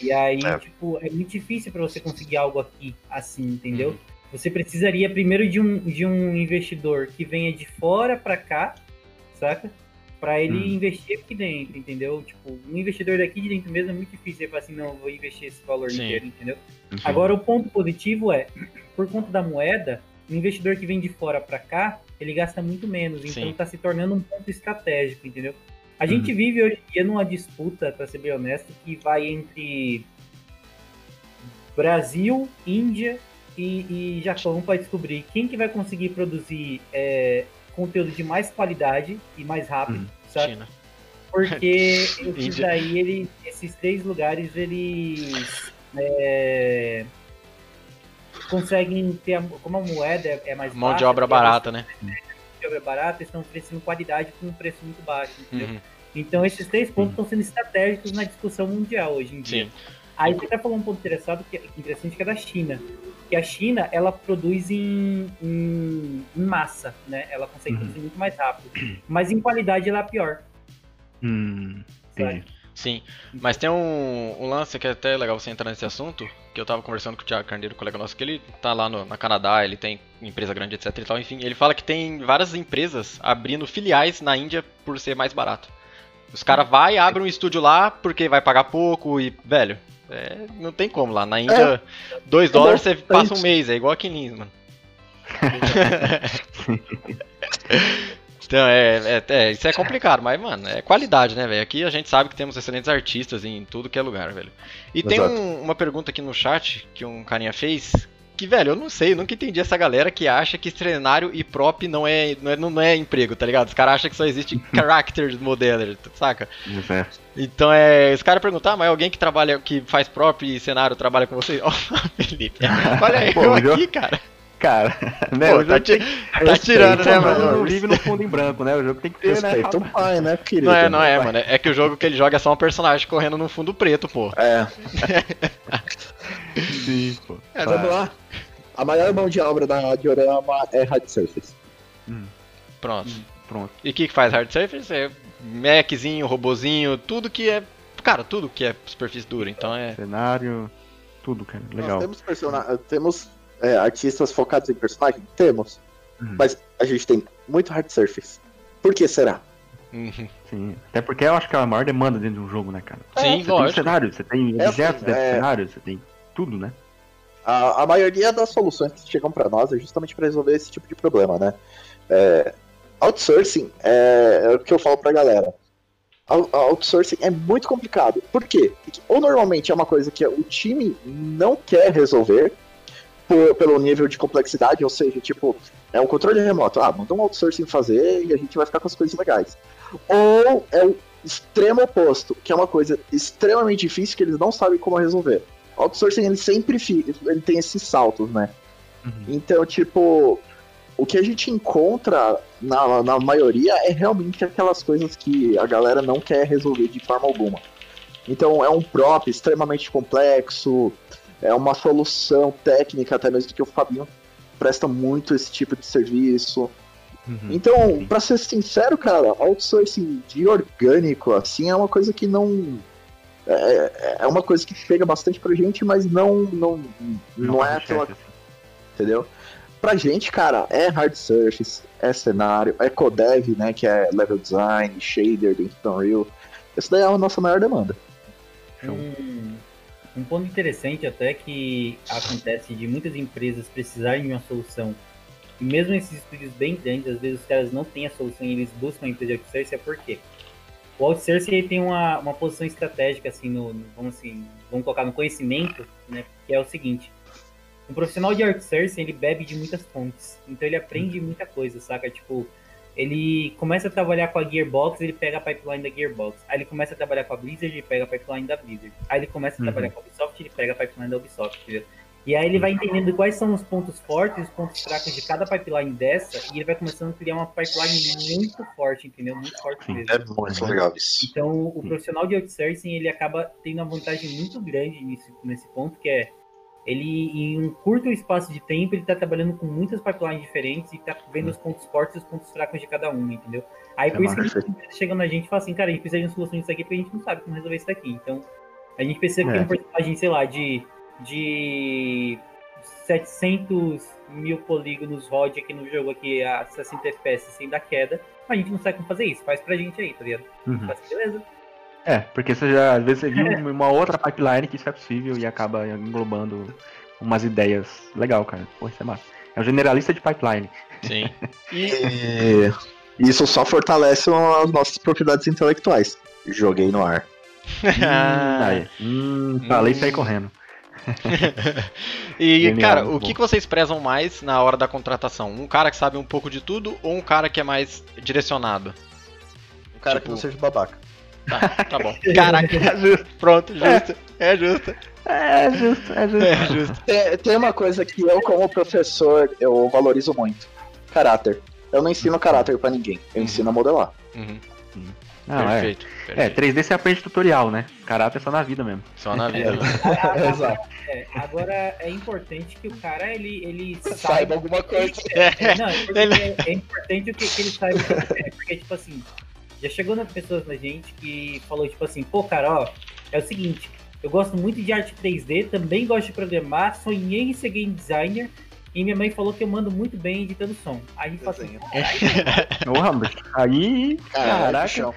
E aí, É. tipo, é muito difícil pra você conseguir algo aqui assim, entendeu? Uhum. Você precisaria primeiro de um, de um investidor que venha de fora pra cá, saca? Pra ele Uhum. investir aqui dentro, entendeu? Tipo, um investidor daqui de dentro mesmo é muito difícil. Ele falar assim, não, eu vou investir esse valor Sim. inteiro, entendeu? Uhum. Agora, o ponto positivo é, [clears throat] por conta da moeda, o investidor que vem de fora pra cá, ele gasta muito menos. Então, Sim. tá se tornando um ponto estratégico, entendeu? A gente Uhum. vive hoje em dia numa disputa, pra ser bem honesto, que vai entre Brasil, Índia e, e Japão para descobrir quem que vai conseguir produzir é, conteúdo de mais qualidade e mais rápido, Uhum. sabe? China. Porque [laughs] esses daí, eles, esses três lugares, eles é, conseguem ter, a, como a moeda é, mais Mão de baixa, obra porque a barata, né? mão de obra barata, eles estão oferecendo qualidade com um preço muito baixo? Uhum. Então esses três pontos estão sendo estratégicos na discussão mundial hoje em dia. Sim. Aí você até falou um ponto interessado, que é interessante que é da China. Que a China, ela produz em, em- em massa, né? Ela consegue Uhum. produzir muito mais rápido. Mas em qualidade ela é pior. Hum, entendi. Sim, mas tem um, um lance que é até legal você entrar nesse assunto, que eu tava conversando com o Thiago Carneiro, colega nosso, que ele tá lá no, na Canadá, ele tem empresa grande, etc e tal, enfim, ele fala que tem várias empresas abrindo filiais na Índia por ser mais barato. Os caras vai e abrem um estúdio lá porque vai pagar pouco e, velho, é, não tem como lá. Na Índia, 2 dólares você passa um mês, é igual aqui em Lins, mano. [laughs] Então, é, é, é, isso é complicado, mas, mano, é qualidade, né, velho? Aqui a gente sabe que temos excelentes artistas em tudo que é lugar, velho. E tem Exato. um- uma pergunta aqui no chat que um carinha fez, que, velho, eu não sei, eu nunca entendi essa galera que acha que cenário e prop não é, não é, não é emprego, tá ligado? Os caras acham que só existe [laughs] character modeler, saca? É. Então, é, os caras perguntam, ah, mas alguém que trabalha, que faz prop e cenário trabalha com você? Ó, [laughs] Felipe, olha [laughs] eu Pô, eu- aqui, cara. Cara, né? Pô, o tá, tá tirando, né, o mano? não vive no fundo em branco, né? O jogo tem que ter, né? Respeita o pai, né, querido? Não é, não é, mano. É que o jogo que ele joga é só um personagem correndo no fundo preto, pô. É, Sim, pô. É, vamos lá. A maior mão de obra da diorama é Hard Surface. Pronto. Pronto. E o que, que faz hard surface? É mechzinho, robozinho, tudo que é. Cara, tudo que é superfície dura. Então é. Cenário, tudo, cara. Legal. Nós temos, persona... temos é, artistas focados em personagem? Temos. Uhum. Mas a gente tem muito Hard Surface. Por que será? Uhum. Sim. Até porque eu acho que é a maior demanda dentro de um jogo, né, cara? Sim, Você tem lógico. cenário, você tem É objetos assim, dentro é- do cenário, você tem tudo, né? A, a maioria das soluções que chegam para nós é justamente para resolver esse tipo de problema, né? É, outsourcing é, é o que eu falo pra galera. Out- Outsourcing é muito complicado. Por quê? Porque, ou normalmente é uma coisa que o time não quer resolver por- pelo nível de complexidade, ou seja, tipo, é um controle remoto. Ah, manda um outsourcing fazer e a gente vai ficar com as coisas legais. Ou é o extremo oposto, que é uma coisa extremamente difícil que eles não sabem como resolver. Outsourcing ele sempre fi- ele tem esses saltos, né? Uhum. Então, tipo, o que a gente encontra na, na maioria é realmente aquelas coisas que a galera não quer resolver de forma alguma. Então, é um prop extremamente complexo, é uma solução técnica, até mesmo que o Fabinho presta muito esse tipo de serviço. Uhum. Então, pra ser sincero, cara, outsourcing de orgânico, assim, é uma coisa que não. É, é uma coisa que chega bastante pra gente, mas não, não, não, é faz aquela assim. entendeu? Pra gente, cara, é hard surface, é cenário, é codev, né, que é level design, shader dentro do Unreal. Isso daí é a nossa maior demanda. Um, um ponto interessante até que acontece de muitas empresas precisarem de uma solução. E mesmo esses estúdios bem grandes, às vezes os caras não têm a solução e eles buscam a empresa de outsourcing, é por quê? O outsourcing ele tem uma, uma posição estratégica, assim, no, no- vamos assim, vamos colocar no conhecimento, né, que é o seguinte. Um profissional de outsourcing, ele bebe de muitas fontes, então ele aprende muita coisa, saca? Tipo, ele começa a trabalhar com a Gearbox, ele pega a pipeline da Gearbox. Aí ele começa a trabalhar com a Blizzard, ele pega a pipeline da Blizzard. Aí ele começa a Uhum. trabalhar com a Ubisoft, ele pega a pipeline da Ubisoft, entendeu? E aí ele vai entendendo quais são os pontos fortes e os pontos fracos de cada pipeline dessa, e ele vai começando a criar uma pipeline muito forte, entendeu? Muito forte mesmo. É muito legal isso. Então, o profissional de outsourcing, ele acaba tendo uma vantagem muito grande nesse, nesse ponto, que é ele, em um curto espaço de tempo, ele tá trabalhando com muitas pipelines diferentes e tá vendo os pontos fortes e os pontos fracos de cada um, entendeu? Aí, por É isso que a gente chega na gente e fala assim, cara, a gente precisa de uma solução disso aqui porque a gente não sabe como resolver isso daqui. Então, a gente precisa É. ter um personagem, sei lá, de, de 700 mil polígonos rode aqui no jogo aqui a 60 FPS sem dar queda. A gente não sabe como fazer isso. Faz pra gente aí, tá ligado? Uhum. Faz, beleza. É, porque você já, às vezes você viu uma outra pipeline que isso é possível e acaba englobando umas ideias. Legal, cara. Pô, isso é massa. É o generalista de pipeline. Sim. E [laughs] [laughs] isso só fortalece as nossas propriedades intelectuais. Joguei no ar. Hum, aí. Hum, falei e saí correndo. [laughs] e, Genial, cara, o que, bom. que vocês prezam mais na hora da contratação? Um cara que sabe um pouco de tudo ou um cara que é mais direcionado? Um cara Tipo- que não seja babaca. Tá, tá bom. [laughs] Caraca, é justo. Pronto, justo. É, justo. É justo, é justo. É justo. Tem, tem uma coisa que eu, como professor, eu valorizo muito. Caráter. Eu não ensino caráter pra ninguém. Eu Uhum. ensino a modelar. Uhum, Não, é. perfeito. É, perfeito. 3D você aprende tutorial, né? Caráter é só na vida mesmo. Só na vida. [laughs] né? [laughs] Exato. É, agora é importante que o cara ele, ele Saiba saiba. alguma coisa. É, não, é importante, é, é que, que ele saiba. Porque, tipo assim, já chegou nas pessoas na gente que falou, tipo assim, pô, cara, ó, é o seguinte, eu gosto muito de arte 3D, também gosto de programar, sonhei em ser game designer. E minha mãe falou que eu mando muito bem editando som. Aí fala assim, Desenho. Ô, Ramos, aí. Caraca, Caraca.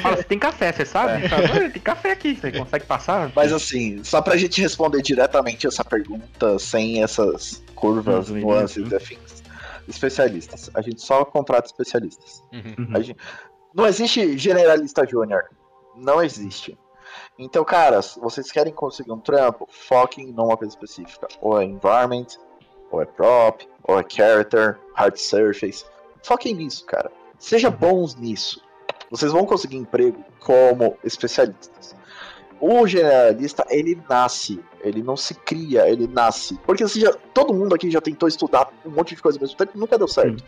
fala, você tem café, você sabe? Fala, "Olha, tem café aqui, você consegue passar? Mas assim, só pra gente responder diretamente essa pergunta, sem essas curvas, Uhum, nuances uhum. e afins. Especialistas. A gente só contrata especialistas. Uhum. Uhum. A gente- Não existe generalista júnior. Não existe. Então, cara, se vocês querem conseguir um trampo, foquem numa coisa específica. Ou é environment, ou é prop, ou é character, hard surface. Foquem nisso, cara. Sejam bons nisso. Vocês vão conseguir emprego como especialistas. o generalista, ele nasce, ele não se cria, ele nasce. Porque assim, já, todo mundo aqui já tentou estudar um monte de coisa ao mesmo tempo e nunca deu certo.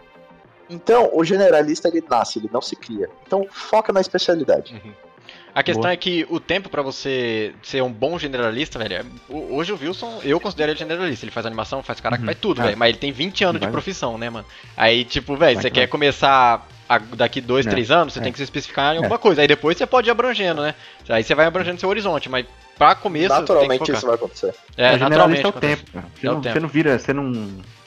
Então, o generalista, ele nasce, ele não se cria. Então, foca na especialidade. A questão Boa. é que o tempo pra você ser um bom generalista, velho, é- hoje o Wilson, eu considero ele generalista. Ele faz animação, faz caraca, Uhum. faz tudo, É. velho. Mas ele tem 20 anos de Vai. profissão, né, mano? Aí, tipo, velho, Vai você que quer começar a- daqui dois, É. três anos, você É. tem que se especificar em alguma coisa. Aí depois você pode ir abrangendo, né? Aí você vai abrangendo seu horizonte, mas pra começo Naturalmente você tem que isso vai acontecer. É, o naturalmente. é o tempo, cara. Você, É o não, tempo. você não vira, você não,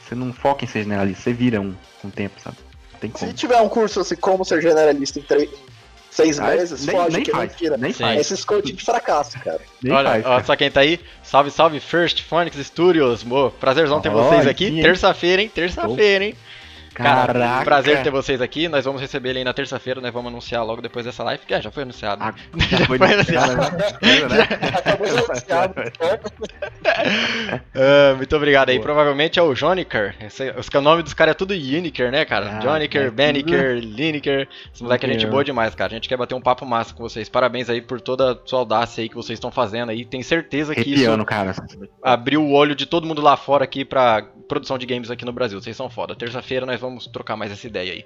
você não foca em ser generalista, você vira um com o tempo, sabe? Tem Se como. tiver um curso assim, como ser generalista em três, seis Aí, meses, nem- foge nem que faz, mentira. nem faz. Esses coaching de fracasso, cara. Nem Olha, faz, cara. só quem tá aí. Salve, salve, First Phonics Studios. Mo, prazerzão ter Olha, vocês aqui. Terça-feira, hein? Terça-feira, hein? Cara, Caraca. prazer ter vocês aqui. Nós vamos receber ele aí na terça-feira, nós vamos anunciar logo depois dessa live. Que é, já foi anunciado. Ah, Já já foi anunciado, né? [laughs] Anunciar, [laughs] Ah, muito obrigado aí. Boa. Provavelmente é o Joniker. Esse, os o nome dos caras é tudo Uniker, né, cara? Ah, Joniker, é Beniker, Lineker. Esse moleque é gente boa demais, cara. A gente quer bater um papo massa com vocês. Parabéns aí por toda a sua audácia aí que vocês estão fazendo aí. Tenho certeza que isso Arrepiando, cara. abriu o olho de todo mundo lá fora aqui pra produção de games aqui no Brasil. Vocês são foda. Terça-feira nós vamos trocar mais essa ideia aí.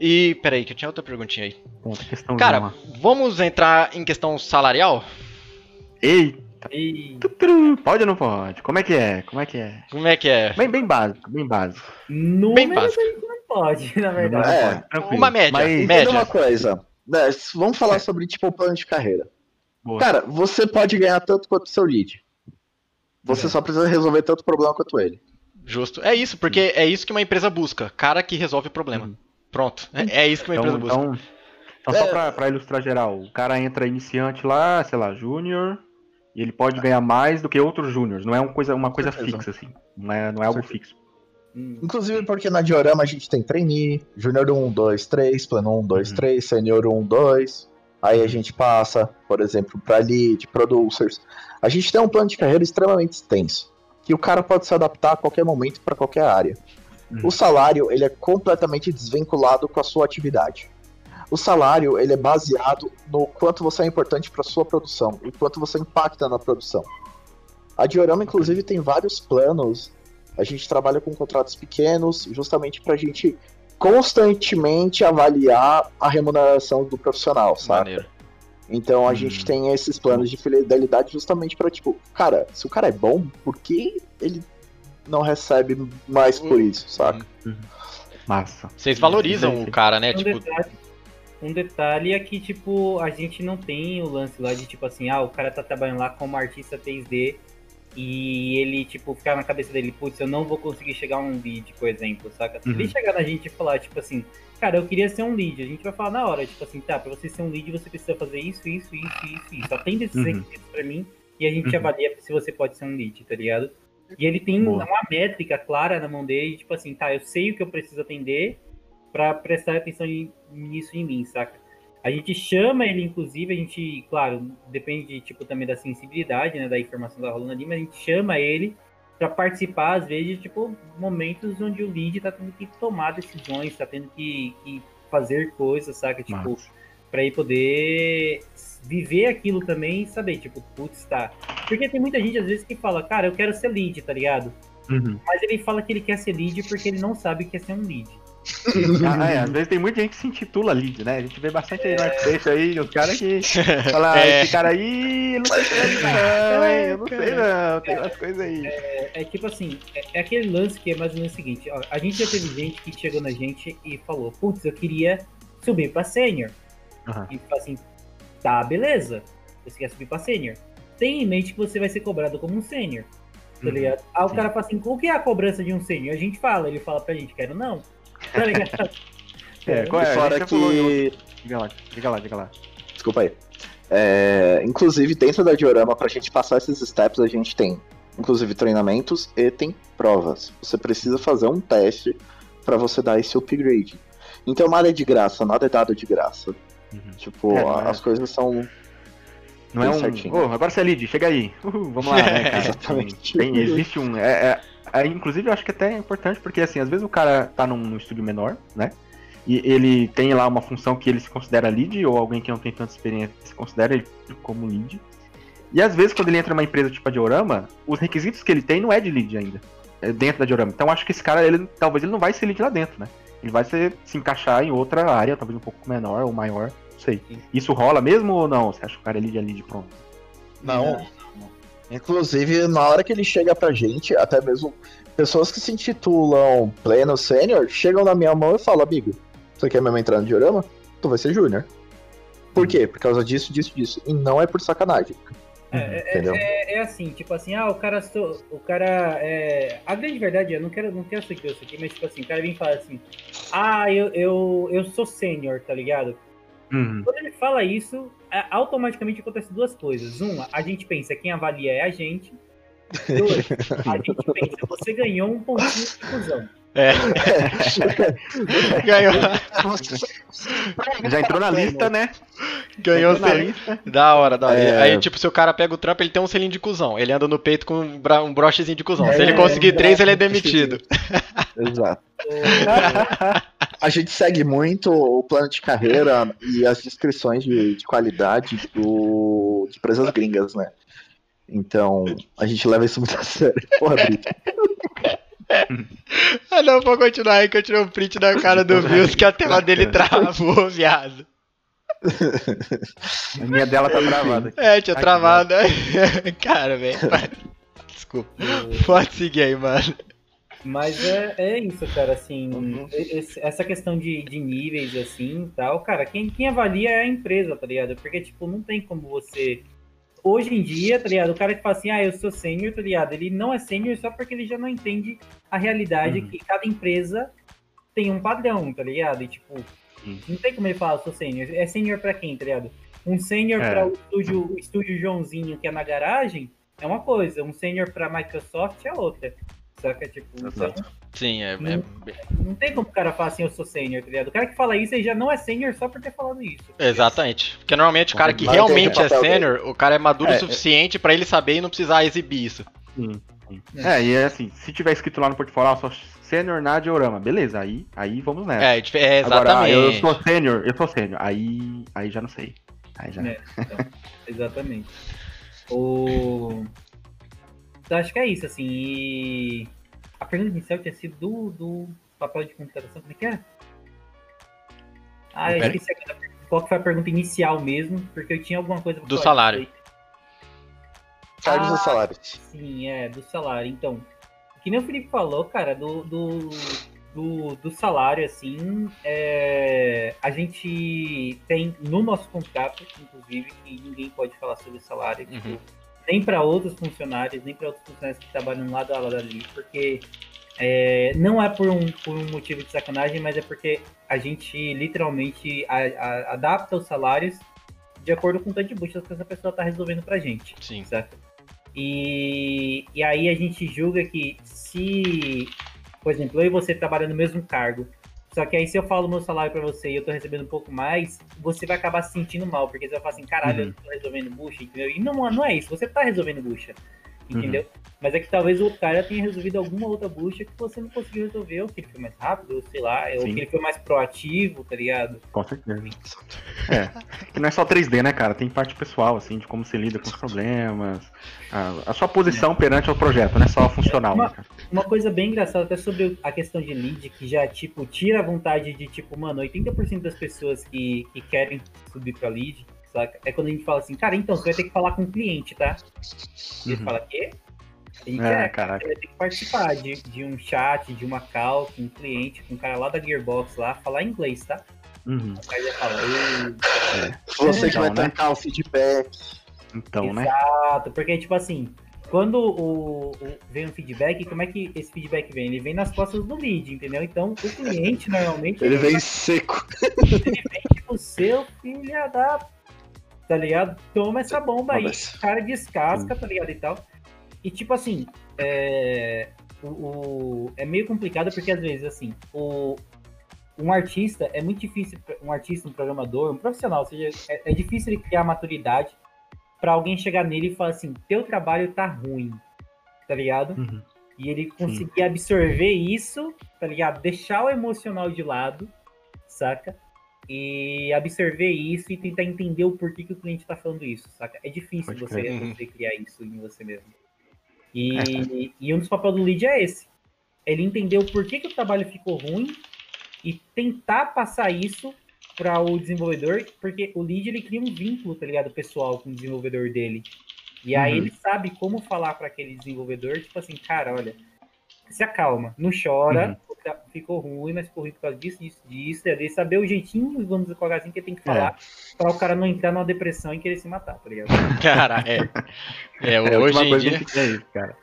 E, peraí, que eu tinha outra perguntinha aí. Outra questãozinha Cara, lá. vamos entrar em questão salarial? Eita, E tuturu, pode ou não pode? Como é que é? Como é que é? Como é que é? Bem, bem básico, bem básico. Bem números básico. a gente não pode, na verdade. É, tranquilo. uma média. Mas, Média. Uma coisa. né, vamos falar sobre, tipo, o plano de carreira. boa. Cara, você pode ganhar tanto quanto o seu lead. Você só precisa resolver tanto problema quanto ele. Justo. É isso, porque é isso que uma empresa busca. Cara que resolve problema. Pronto. É é isso que uma então, empresa busca. então, então só É. pra, pra ilustrar geral, o cara entra iniciante lá, sei lá, júnior, e ele pode ganhar mais do que outros júniors. Não é uma coisa, uma coisa fixa, assim. Não é, não é algo fixo. Hum. Inclusive porque na diorama a gente tem trainee, júnior 1, 2, 3, plano 1, 2, Uhum. 3, senior 1, 2. Aí a gente passa, por exemplo, para lead, producers. A gente tem um plano de carreira extremamente extenso, que o cara pode se adaptar a qualquer momento para qualquer área. Uhum. O salário, ele é completamente desvinculado com a sua atividade. O salário, ele é baseado no quanto você é importante para sua produção e quanto você impacta na produção. A Diorama, inclusive, tem vários planos. A gente trabalha com contratos pequenos, justamente para a gente constantemente avaliar a remuneração do profissional, sabe? Então a Hum. gente tem esses planos de fidelidade justamente para tipo, cara, se o cara é bom, por que ele não recebe mais por isso, saca? Massa. Vocês valorizam Sim, o cara, né? Um, Tipo, detalhe, um detalhe é que, tipo, a gente não tem o lance lá de, tipo assim, ah, o cara tá trabalhando lá como artista 3D e ele, tipo, ficar na cabeça dele, putz, eu não vou conseguir chegar a um lead, por exemplo, saca? Se ele Uhum. chegar na gente e falar, tipo assim, cara, eu queria ser um lead, a gente vai falar na hora, tipo assim, tá, pra você ser um lead você precisa fazer isso, isso, isso, isso, isso. Atende esses Uhum. requisitos pra mim e a gente Uhum. avalia se você pode ser um lead, tá ligado? E ele tem Boa. uma métrica clara na mão dele, tipo assim, tá, eu sei o que eu preciso atender pra prestar atenção nisso em mim, saca? A gente chama ele, inclusive, a gente, claro, depende, tipo, também da sensibilidade, né, da informação da rolando ali, mas a gente chama ele pra participar, às vezes, de, tipo, momentos onde o lead tá tendo que tomar decisões, tá tendo que, que fazer coisas, saca? Tipo, pra ele poder viver aquilo também e saber, tipo, putz, tá. Porque tem muita gente, às vezes, que fala, cara, eu quero ser lead, tá ligado? Uhum. Mas ele fala que ele quer ser lead porque ele não sabe o que é ser um lead. [laughs] Ah, é, às vezes tem muita gente que se intitula lead, né? A gente vê bastante aí no Artpage aí, os caras que [laughs] falam, ah, É. esse cara aí, não sei se é lead não, hein? Eu não sei não, tem umas coisas aí. É, é tipo assim, é, é aquele lance que é mais ou menos o seguinte, ó, a gente já teve gente que chegou na gente e falou, putz, eu queria subir pra sênior. Aham. E fala assim, tá, beleza, você quer subir pra sênior. Tem em mente que você vai ser cobrado como um sênior, tá Uhum, ligado? Aí o sim. cara fala assim, o que é a cobrança de um sênior? A gente fala, ele fala pra gente, quero não. Tá ligado? [laughs] É, qual é? A fora que. Diga lá, diga lá, diga lá. Desculpa aí. É, inclusive, dentro da diorama, pra gente passar esses steps, a gente tem, inclusive, treinamentos e tem provas. Você precisa fazer um teste pra você dar esse upgrade. Então, nada é de graça, nada é dado de graça. Uhum. Tipo, É, é- as coisas são. Não é um. certinho. Ô, agora você é lead, chega aí. Uhul, vamos lá, né, [laughs] cara? Exatamente. Tem, existe um. É, é- é, inclusive, eu acho que até é importante, porque assim, às vezes o cara tá num, num estúdio menor, né? E ele tem lá uma função que ele se considera lead, ou alguém que não tem tanta experiência se considera ele como lead. E às vezes, quando ele entra numa empresa tipo a Diorama, os requisitos que ele tem não é de lead ainda. É dentro da Diorama. Então acho que esse cara, ele, talvez ele não vai ser lead lá dentro, né? Ele vai ser, se encaixar em outra área, talvez um pouco menor ou maior, não sei. Isso rola mesmo ou não? Você acha que o cara é lead é lead pronto? Não. Inclusive, na hora que ele chega pra gente, até mesmo pessoas que se intitulam pleno sênior chegam na minha mão e falam, amigo, você quer mesmo entrar no diorama? Tu vai ser júnior. Por quê? Por causa disso, disso, disso. E não é por sacanagem. É, é- Entendeu? é- é assim, tipo assim, ah, o cara. so- o cara é. A grande verdade, eu não quero, não quero ser grosso aqui, mas tipo assim, o cara vem e fala assim, ah, eu, eu, eu sou sênior, tá ligado? Uhum. Quando ele fala isso, automaticamente acontece duas coisas. Uma, a gente pensa quem avalia é a gente. Dois, a [laughs] gente pensa, você ganhou um pontinho de cuzão. É, [laughs] ganhou, Já entrou na lista, né? ganhou na selinho. lista. Da hora, da hora. É. Aí, tipo, se o cara pega o trampo, ele tem um selinho de cuzão. Ele anda no peito com um, bra- um brochezinho de cuzão. se É, ele conseguir um três, ele é demitido. [laughs] Exato. [laughs] A gente segue muito o plano de carreira e as descrições de, de qualidade do, de empresas gringas, né? Então, a gente leva isso muito a sério. Porra, Brito. Ah, não, vou continuar aí que eu tirei um print da cara do Vils que a tela dele travou, viado. A minha dela tá travada. É, tinha travado. [laughs] Cara, velho. Desculpa. Pode seguir aí, mano. Mas é, é isso, cara, assim, Uhum. esse- essa questão de, de níveis, assim, tal, cara, quem, quem avalia é a empresa, tá ligado? Porque, tipo, não tem como você... Hoje em dia, tá ligado? O cara que fala assim, ah, eu sou sênior, tá ligado? Ele não é sênior só porque ele já não entende a realidade Uhum. que cada empresa tem um padrão, tá ligado? E, tipo, Sim. não tem como ele falar, eu sou sênior. É sênior pra quem, tá ligado? Um sênior É. pra o estúdio, o estúdio Joãozinho, que é na garagem, é uma coisa. Um sênior pra Microsoft é outra. Saca? Tipo, então. Sim, é. Hum. é- não tem como o cara falar assim, eu sou sênior, tá ligado? O cara que fala isso, ele já não é sênior só por ter falado isso. Exatamente. Porque normalmente o cara que Mas realmente é sênior, o cara é maduro É, o suficiente pra ele saber e não precisar exibir isso. Sim, sim. É, e é assim, se tiver escrito lá no portfólio, ah, sou sênior na diorama, beleza, aí, aí vamos nessa. É, é Agora, ah, exatamente. eu sou sênior, eu sou sênior, aí, aí já não sei. Aí já É, então, exatamente. O... Então, acho que é isso, assim. E... A pergunta inicial tinha sido do, do papel de computação. Como é que é? Ah, eu Pera esqueci qual que foi a pergunta inicial mesmo, porque eu tinha alguma coisa pra Do falar salário. aí. Cargos Ah, e salários. Sim, é, do salário. Então, que nem o Felipe falou, cara, do, do, do, do salário, assim, é, a gente tem no nosso contrato, inclusive, que ninguém pode falar sobre salário, tipo, Uhum. Nem para outros funcionários, nem para outros funcionários que trabalham lado a lado ali, porque é, não é por um, por um motivo de sacanagem, mas é porque a gente literalmente a- a- adapta os salários de acordo com o tanto de buchas que essa pessoa está resolvendo pra gente Sim. certo? E, e aí a gente julga que se, por exemplo, eu e você trabalham no mesmo cargo, só que aí se eu falo meu salário pra você e eu tô recebendo um pouco mais, você vai acabar se sentindo mal, porque você vai falar assim, caralho, Uhum. eu tô resolvendo bucha, entendeu? E não, não é isso, você tá resolvendo bucha, entendeu? Mas é que talvez o cara tenha resolvido alguma outra bucha que você não conseguiu resolver, ou que ele foi mais rápido, ou sei lá, ou Sim. que ele foi mais proativo, tá ligado? Com certeza. É. Que não é só 3D, né, cara? Tem parte pessoal, assim, de como você lida com os problemas, a, a sua posição perante o projeto, não é só funcional, né, cara? Uma coisa bem engraçada até sobre a questão de lead, que já, tipo, tira a vontade de, tipo, mano, 80% das pessoas que, que querem subir pra lead, saca? É quando a gente fala assim, cara, então, você vai ter que falar com o cliente, tá? E ele Uhum. fala, quê? A gente É, é, caraca. você vai ter que participar de, de um chat, de uma call com um cliente, com um cara lá da Gearbox lá, falar inglês, tá? Uhum. O cara já fala, "Ei, Você que vai Então, né? tancar o feedback. Então, né? Exato, porque, tipo assim, quando o, o- vem um feedback, como é que esse feedback vem? Ele vem nas costas do lead, entendeu? Então, o cliente, [laughs] normalmente, Ele vem seco. [laughs] o seu filho da. Tá ligado? Toma essa bomba aí, o cara descasca, tá ligado? E tal. E tipo assim, é, o, o- é meio complicado porque às vezes, assim, o, um artista é muito difícil, um artista, um programador, um profissional, ou seja, é, é difícil ele criar maturidade pra alguém chegar nele e falar assim: teu trabalho tá ruim, tá ligado? Uhum. E ele conseguir absorver isso, tá ligado? Deixar o emocional de lado, saca? E absorver isso e tentar entender o porquê que o cliente está falando isso, saca? É difícil você. Uhum. você criar isso em você mesmo. E, e um dos papéis do lead é esse. Ele entender o porquê que o trabalho ficou ruim e tentar passar isso para o desenvolvedor, porque o lead ele cria um vínculo, tá ligado, pessoal com o desenvolvedor dele. E aí Uhum. ele sabe como falar para aquele desenvolvedor, tipo assim, cara, olha, se acalma, não chora, ficou ruim, mas ficou ruim por causa disso, disso, disso, e aí saber o jeitinho, vamos dizer, devagarzinho que ele tem que falar, para o cara não entrar numa depressão e querer se matar, tá ligado? [laughs] Cara, é. É, É, hoje em coisa dia. é isso, cara.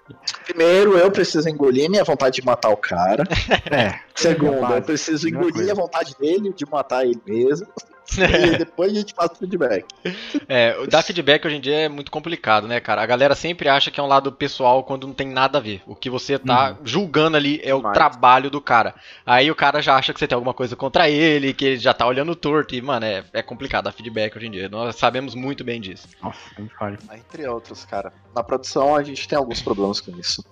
Primeiro, eu preciso engolir minha vontade de matar o cara. [laughs] É. Segundo, eu base, preciso engolir a vontade dele de matar ele mesmo. E depois a gente passa o feedback. É, dar feedback hoje em dia é muito complicado, né, cara? A galera sempre acha que é um lado pessoal quando não tem nada a ver. O que você tá julgando ali é o Demais. trabalho do cara. Aí o cara já acha que você tem alguma coisa contra ele, que ele já tá olhando torto. E, mano, é, é complicado dar feedback hoje em dia. Nós sabemos muito bem disso. Nossa, nem fale. Entre outros, cara. Na produção a gente tem alguns problemas com isso.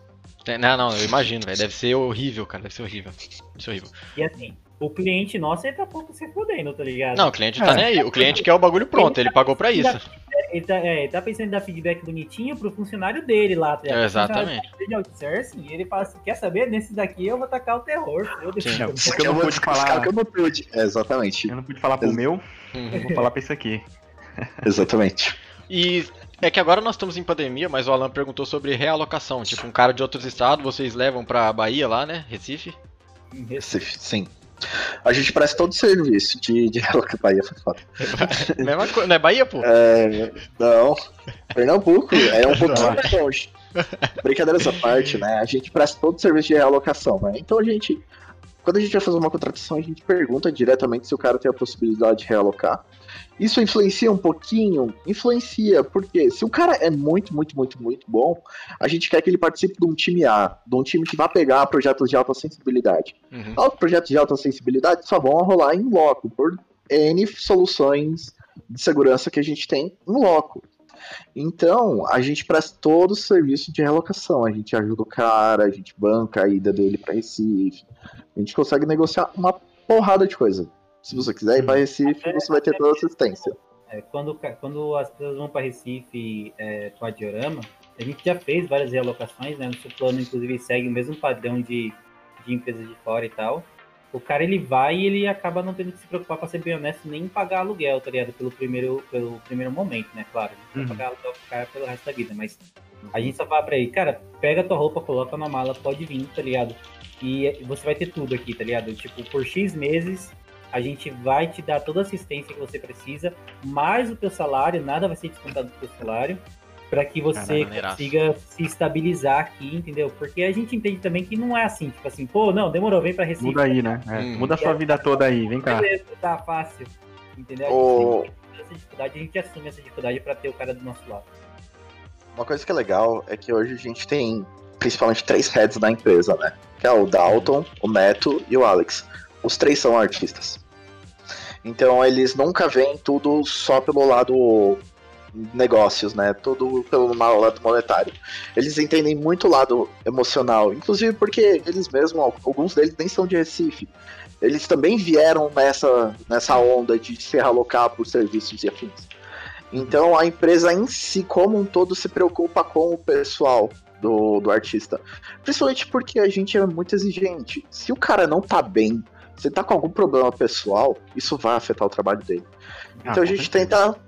Não, não, eu imagino, velho. Deve ser horrível, cara. Deve ser horrível. Deve ser horrível. E assim, o cliente nosso, ele tá pouco se fudendo, tá ligado? Não, o cliente tá É. nem aí. O cliente quer o bagulho pronto, ele pagou pra isso. Ele tá, é, ele tá pensando em dar feedback bonitinho pro funcionário dele lá, tá ligado? Exatamente. Funcionário de outsourcing, e ele fala assim, quer saber? Nesses daqui eu vou tacar o terror. foda-se. Sim. Esse porque eu não vou pude falar. que eu não pude. É, exatamente. Eu não pude falar pro meu, eu Uhum. vou falar pra isso aqui. [laughs] Exatamente. E é que agora nós estamos em pandemia, mas o Alan perguntou sobre realocação. Tipo, um cara de outros estados, vocês levam pra Bahia lá, né? Recife? Sim. sim. A gente presta todo o serviço de, de [laughs] Bahia foi foda. [laughs] Mesma coisa, não é Bahia, pô? É, não. Pernambuco é um pouquinho mais longe. Brincadeiras à parte, né? A gente presta todo o serviço de realocação, né? Então a gente. Quando a gente vai fazer uma contratação, a gente pergunta diretamente se o cara tem a possibilidade de realocar. Isso influencia um pouquinho? Influencia, porque se o cara é muito, muito, muito, muito bom, a gente quer que ele participe de um time A, de um time que vai pegar projetos de alta sensibilidade. Uhum. Os projetos de alta sensibilidade só vão rolar em loco, por N soluções de segurança que a gente tem em loco. Então, a gente presta todo o serviço de relocação. A gente ajuda o cara, a gente banca a ida dele para Recife. A gente consegue negociar uma porrada de coisa. Se você quiser ir para Recife, você vai ter toda a assistência. É, quando, quando as pessoas vão para Recife é, com a Diorama, a gente já fez várias realocações, né? Nosso plano, inclusive, segue o mesmo padrão de, de empresas de fora e tal. O cara, ele vai e ele acaba não tendo que se preocupar, para ser bem honesto, nem em pagar aluguel, tá ligado? Pelo primeiro, pelo primeiro momento, né? Claro, não Uhum. vai pagar aluguel pro cara pelo resto da vida, mas a gente só fala pra ele, cara, pega tua roupa, coloca na mala, pode vir, tá ligado? E você vai ter tudo aqui, tá ligado? Tipo, por X meses, a gente vai te dar toda a assistência que você precisa, mais o teu salário, nada vai ser descontado do teu salário, para que você maneiraço. consiga se estabilizar aqui, entendeu? Porque a gente entende também que não é assim, tipo assim, pô, não, demorou, vem pra Recife. Muda aí, né? É, Hum. Muda a sua vida toda aí, vem cá. Beleza, tá fácil. Entendeu? O- A essa dificuldade, a gente assume essa dificuldade para ter o cara do nosso lado. Uma coisa que é legal é que hoje a gente tem principalmente três heads da empresa, né? Que é o Dalton, o Neto e o Alex. Os três são artistas. Então eles nunca veem tudo só pelo lado negócios, né? Tudo pelo lado monetário. Eles entendem muito o lado emocional, inclusive porque eles mesmos, alguns deles nem são de Recife. Eles também vieram nessa, nessa onda de se alocar por serviços e afins. Então a empresa em si, como um todo, se preocupa com o pessoal do, do artista. Principalmente porque a gente é muito exigente. Se o cara não tá bem, se tá com algum problema pessoal, isso vai afetar o trabalho dele. Ah, então a gente certeza. tenta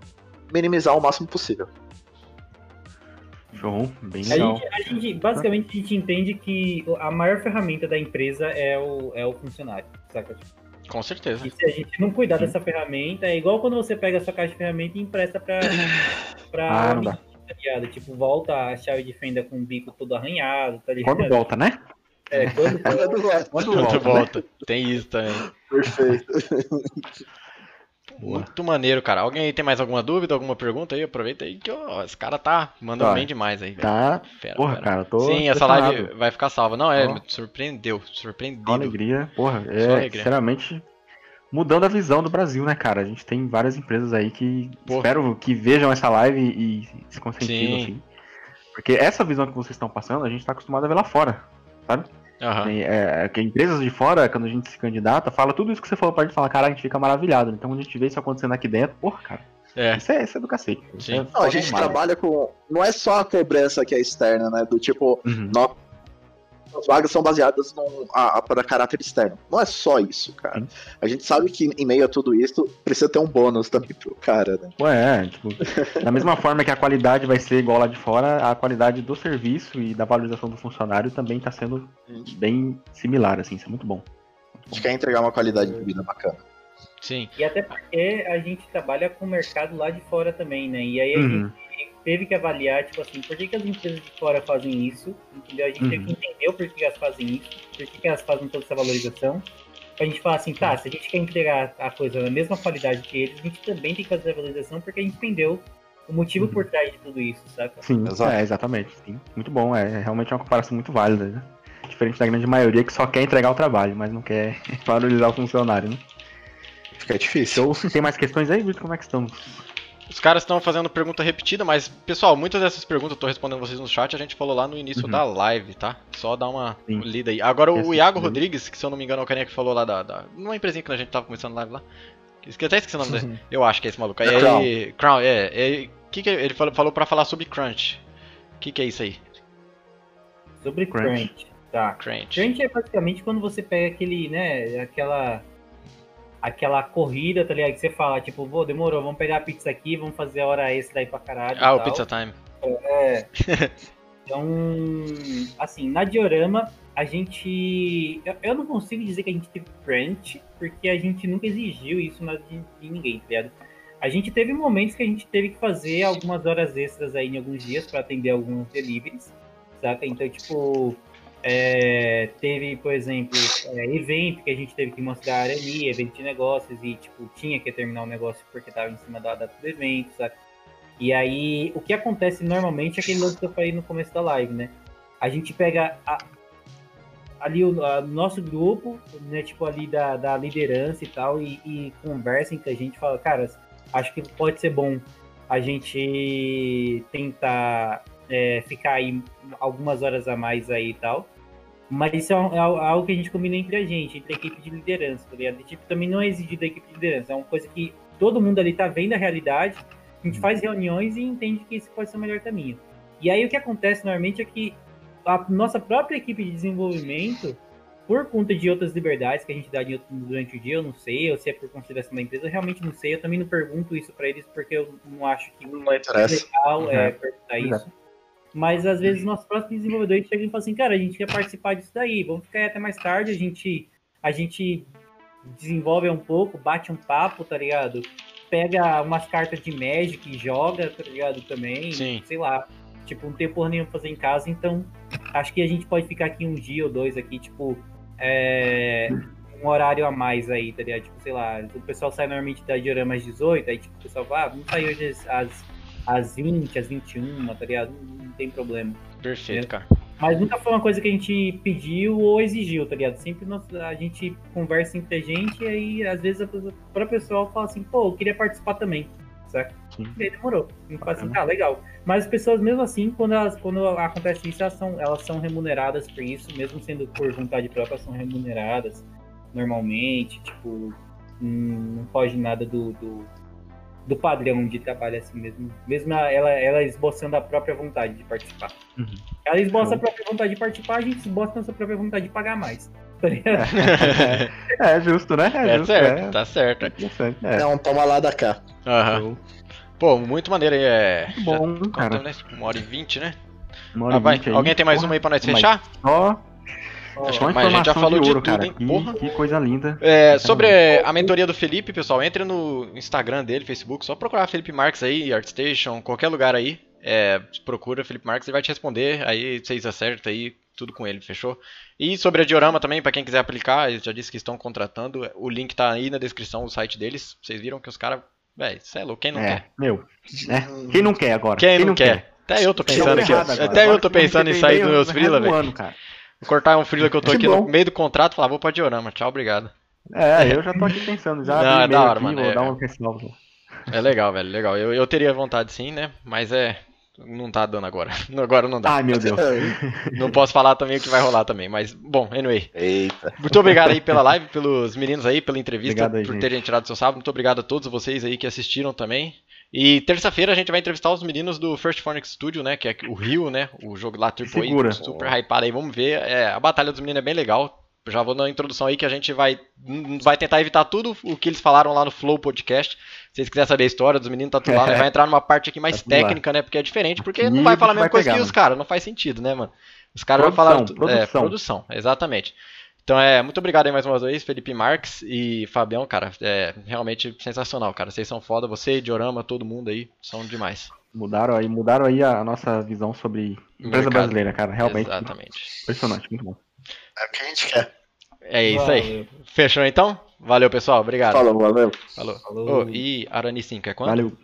minimizar o máximo possível. Show, bem A legal. gente, a gente- basicamente, a gente entende que a maior ferramenta da empresa é o, é o funcionário, saca? Com certeza. E se a gente não cuidar dessa ferramenta, é igual quando você pega a sua caixa de ferramenta e empresta pra, [sighs] pra Ah, não dá. tá? Tipo, volta a chave de fenda com o bico todo arranhado, tá ligado? Quando volta, né? É, quando volta. Quando Quando volta. né? volta. Tem isso também. Perfeito. Boa. Muito maneiro, cara. Alguém aí tem mais alguma dúvida, alguma pergunta aí? Aproveita aí que ó, esse cara tá mandando Tá. bem demais aí, velho. Tá. Fera, Porra, fera. cara, eu tô. Sim, essa live vai ficar salva. Não, é, surpreendeu. Só Surpreendido. alegria. Porra, é, alegria. sinceramente, mudando a visão do Brasil, né, cara? A gente tem várias empresas aí que Porra. espero que vejam essa live e se conscientizem, Sim. assim. Porque essa visão que vocês estão passando, a gente tá acostumado a ver lá fora, sabe? Aham. Tem, é, que empresas de fora, quando a gente se candidata, fala tudo isso que você falou pra gente, fala, cara, a gente fica maravilhado. Então, quando a gente vê isso acontecendo aqui dentro, porra, cara, É. isso, é, isso é do cacete. É Não, a gente demais. trabalha com. Não é só a cobrança que é externa, né? Do tipo, Uhum. As vagas são baseadas num, a, a- para caráter externo. Não é só isso, cara. A gente sabe que em meio a tudo isso, precisa ter um bônus também pro cara, né? Ué, é, tipo, [laughs] da mesma forma que a qualidade vai ser igual lá de fora, a qualidade do serviço e da valorização do funcionário também tá sendo bem similar, assim, isso é muito bom. A gente quer entregar uma qualidade de vida bacana. Sim. E até porque a gente trabalha com o mercado lá de fora também, né? E aí a Uhum. gente teve que avaliar, tipo assim, por que, que as empresas de fora fazem isso, entendeu? A gente teve Uhum. que entender o porquê que elas fazem isso, por que, que elas fazem toda essa valorização. Pra gente falar assim, tá, se a gente quer entregar a coisa na mesma qualidade que eles, a gente também tem que fazer a valorização porque a gente entendeu o motivo Uhum. por trás de tudo isso, saca? Sim, é, exatamente. Sim. Muito bom, é realmente uma comparação muito válida, né? Diferente da grande maioria que só quer entregar o trabalho, mas não quer [laughs] valorizar o funcionário, né? Fica difícil. Então, tem mais questões aí, Vitor? Como é que estamos? Os caras estão fazendo pergunta repetida, mas, pessoal, muitas dessas perguntas eu tô respondendo vocês no chat, a gente falou lá no início Uhum. da live, tá? Só dá uma Sim. lida aí. Agora, o Iago Rodrigues, que se eu não me engano é o carinha que falou lá da. da numa empresinha que a gente tava começando live lá. Até esqueci o nome dele. [laughs] Eu acho que é esse maluco. É Aí, Crown, é. é que que ele falou, falou pra falar sobre Crunch. O que, que é isso aí? Sobre Crunch. crunch, tá? Crunch. Crunch é basicamente quando você pega aquele, né, aquela aquela corrida, tá ligado? Que você fala, tipo, vou, demorou, vamos pegar a pizza aqui, vamos fazer a hora extra aí pra caralho. e Ah, o. Pizza Time. É. [laughs] Então, assim, na diorama, a gente. Eu, eu não consigo dizer que a gente teve crunch, porque a gente nunca exigiu isso na- de, de ninguém, tá ligado? A gente teve momentos que a gente teve que fazer algumas horas extras aí em alguns dias para atender alguns deliveries, saca? Então, tipo, é, teve, por exemplo, é, evento que a gente teve que mostrar ali, evento de negócios, e, tipo, tinha que terminar o negócio porque tava em cima da data do evento, saca? E aí, o que acontece normalmente é aquele lance que eu falei no começo da live, né? A gente pega a- ali o a- nosso grupo, né? Tipo, ali da, da liderança e tal, e, e conversa entre a gente fala, cara, acho que pode ser bom a gente tentar é, ficar aí algumas horas a mais aí e tal. Mas isso é, um- é algo que a gente combina entre a gente, entre a equipe de liderança, tá ligado? E, tipo, também não é exigido da equipe de liderança, é uma coisa que todo mundo ali tá vendo a realidade, a gente faz reuniões e entende que esse pode ser o melhor caminho. E aí o que acontece normalmente é que a nossa própria equipe de desenvolvimento, por conta de outras liberdades que a gente dá durante o dia, eu não sei, ou se é por consideração da empresa, eu realmente não sei. Eu também não pergunto isso para eles porque eu não acho que Não interessa. legal é, Uhum. perguntar Exato. isso. Mas às vezes nossos próprios desenvolvedores chegam e falam assim, cara, a gente quer participar disso daí, vamos ficar aí até mais tarde, a gente, a gente desenvolve um pouco, bate um papo, tá ligado? Pega umas cartas de Magic e joga, tá ligado? Também, Sim. sei lá. Tipo, não tem porra nenhuma pra fazer em casa, então acho que a gente pode ficar aqui um dia ou dois aqui, tipo, é, um horário a mais aí, tá ligado? Tipo, sei lá, o pessoal sai normalmente da diorama às 18, aí tipo, o pessoal fala, ah, vamos sair hoje às, às, às 20, às 21, tá ligado? Não, tem problema. Perfeito, É. cara. Mas nunca foi uma coisa que a gente pediu ou exigiu, tá ligado? Sempre nós- a gente conversa entre a gente e aí, às vezes, a pessoa- pra pessoal fala assim, pô, eu queria participar também, saca? Sim. E aí demorou. E fala assim, tá, legal. Mas as pessoas, mesmo assim, quando, elas, quando acontece isso, elas são, elas são remuneradas por isso, mesmo sendo por vontade própria, são remuneradas normalmente, tipo, não foge nada do, do, do padrão de trabalho assim mesmo. Mesmo ela, ela esboçando a própria vontade de participar. Uhum. Ela esboça Show. a própria vontade de participar, a gente esboça a nossa própria vontade de pagar mais. Tá? [laughs] É, justo, né? É justo, certo, é tá certo. É, É um toma lá da cá. Aham. show. Pô, muito maneiro aí. É... Muito bom, Já cara. né? Uma hora e vinte, né? Uma hora Ah, e vai. Alguém tem mais Porra, uma aí pra nós fechar? Só, Só uma Mas a gente já falou de de ouro, tudo, cara. hein? Que, Porra. que coisa linda. É, sobre a mentoria do Felipe, pessoal, entre no Instagram dele, Facebook, só procurar Felipe Marques aí, ArtStation, qualquer lugar aí. É, procura Felipe Marques, ele vai te responder, aí vocês acertam aí tudo com ele, fechou? E sobre a Diorama também, pra quem quiser aplicar, eles já disse que estão contratando, o link tá aí na descrição do site deles. Vocês viram que os caras, velho, cê é louco, quem não é, quer? meu. né? Quem não quer agora? Quem, não, quer? Até eu tô pensando aqui. Até eu tô que pensando em sair dos meus freela, velho. Vou cortar um freela que eu tô Que aqui bom. no meio do contrato e falar, vou pra Diorama, tchau, obrigado. É, eu já tô aqui pensando, já [laughs] Não, é da hora, aqui, mano, vou é. dar uma ressalva. É legal, velho, legal. Eu, eu teria vontade sim, né? Mas é. Não tá dando agora. [laughs] Agora não dá. Ai, meu Deus. [laughs] Não posso falar também o que vai rolar também. Mas, bom, anyway. Eita. Muito obrigado aí pela live, pelos meninos aí, pela entrevista, aí, por gente. terem tirado seu sábado. Muito obrigado a todos vocês aí que assistiram também. E terça-feira a gente vai entrevistar os meninos do First Phonics Studio, né? Que é o Rio, né? O jogo lá AAA, Segura. super hypado aí. Vamos ver. É, a Batalha dos Meninos é bem legal. Já vou na introdução aí que a gente vai, vai tentar evitar tudo o que eles falaram lá no Flow Podcast. Se vocês quiserem saber a história dos meninos, tá tudo lá. [laughs] Nós vai entrar numa parte aqui mais Tá lá. técnica, né? Porque é diferente. Porque Aqui não vai falar a mesma vai coisa pegar, que os caras. Não faz sentido, né, mano? Os caras vão falar. Produção, É, produção, exatamente. Então é, muito obrigado aí mais uma vez, Felipe Marques e Fabião, cara. É realmente sensacional, cara. Vocês são foda, você, Diorama, todo mundo aí, são demais. Mudaram aí, mudaram aí a nossa visão sobre empresa Mercado. brasileira, cara. Realmente Exatamente. impressionante, muito bom. É o que a gente quer. É isso aí. Valeu. Fechou então? Valeu, pessoal. Obrigado. Falou, valeu. Falou. Falou. Ô, e Aranicinho, quer quanto? Valeu.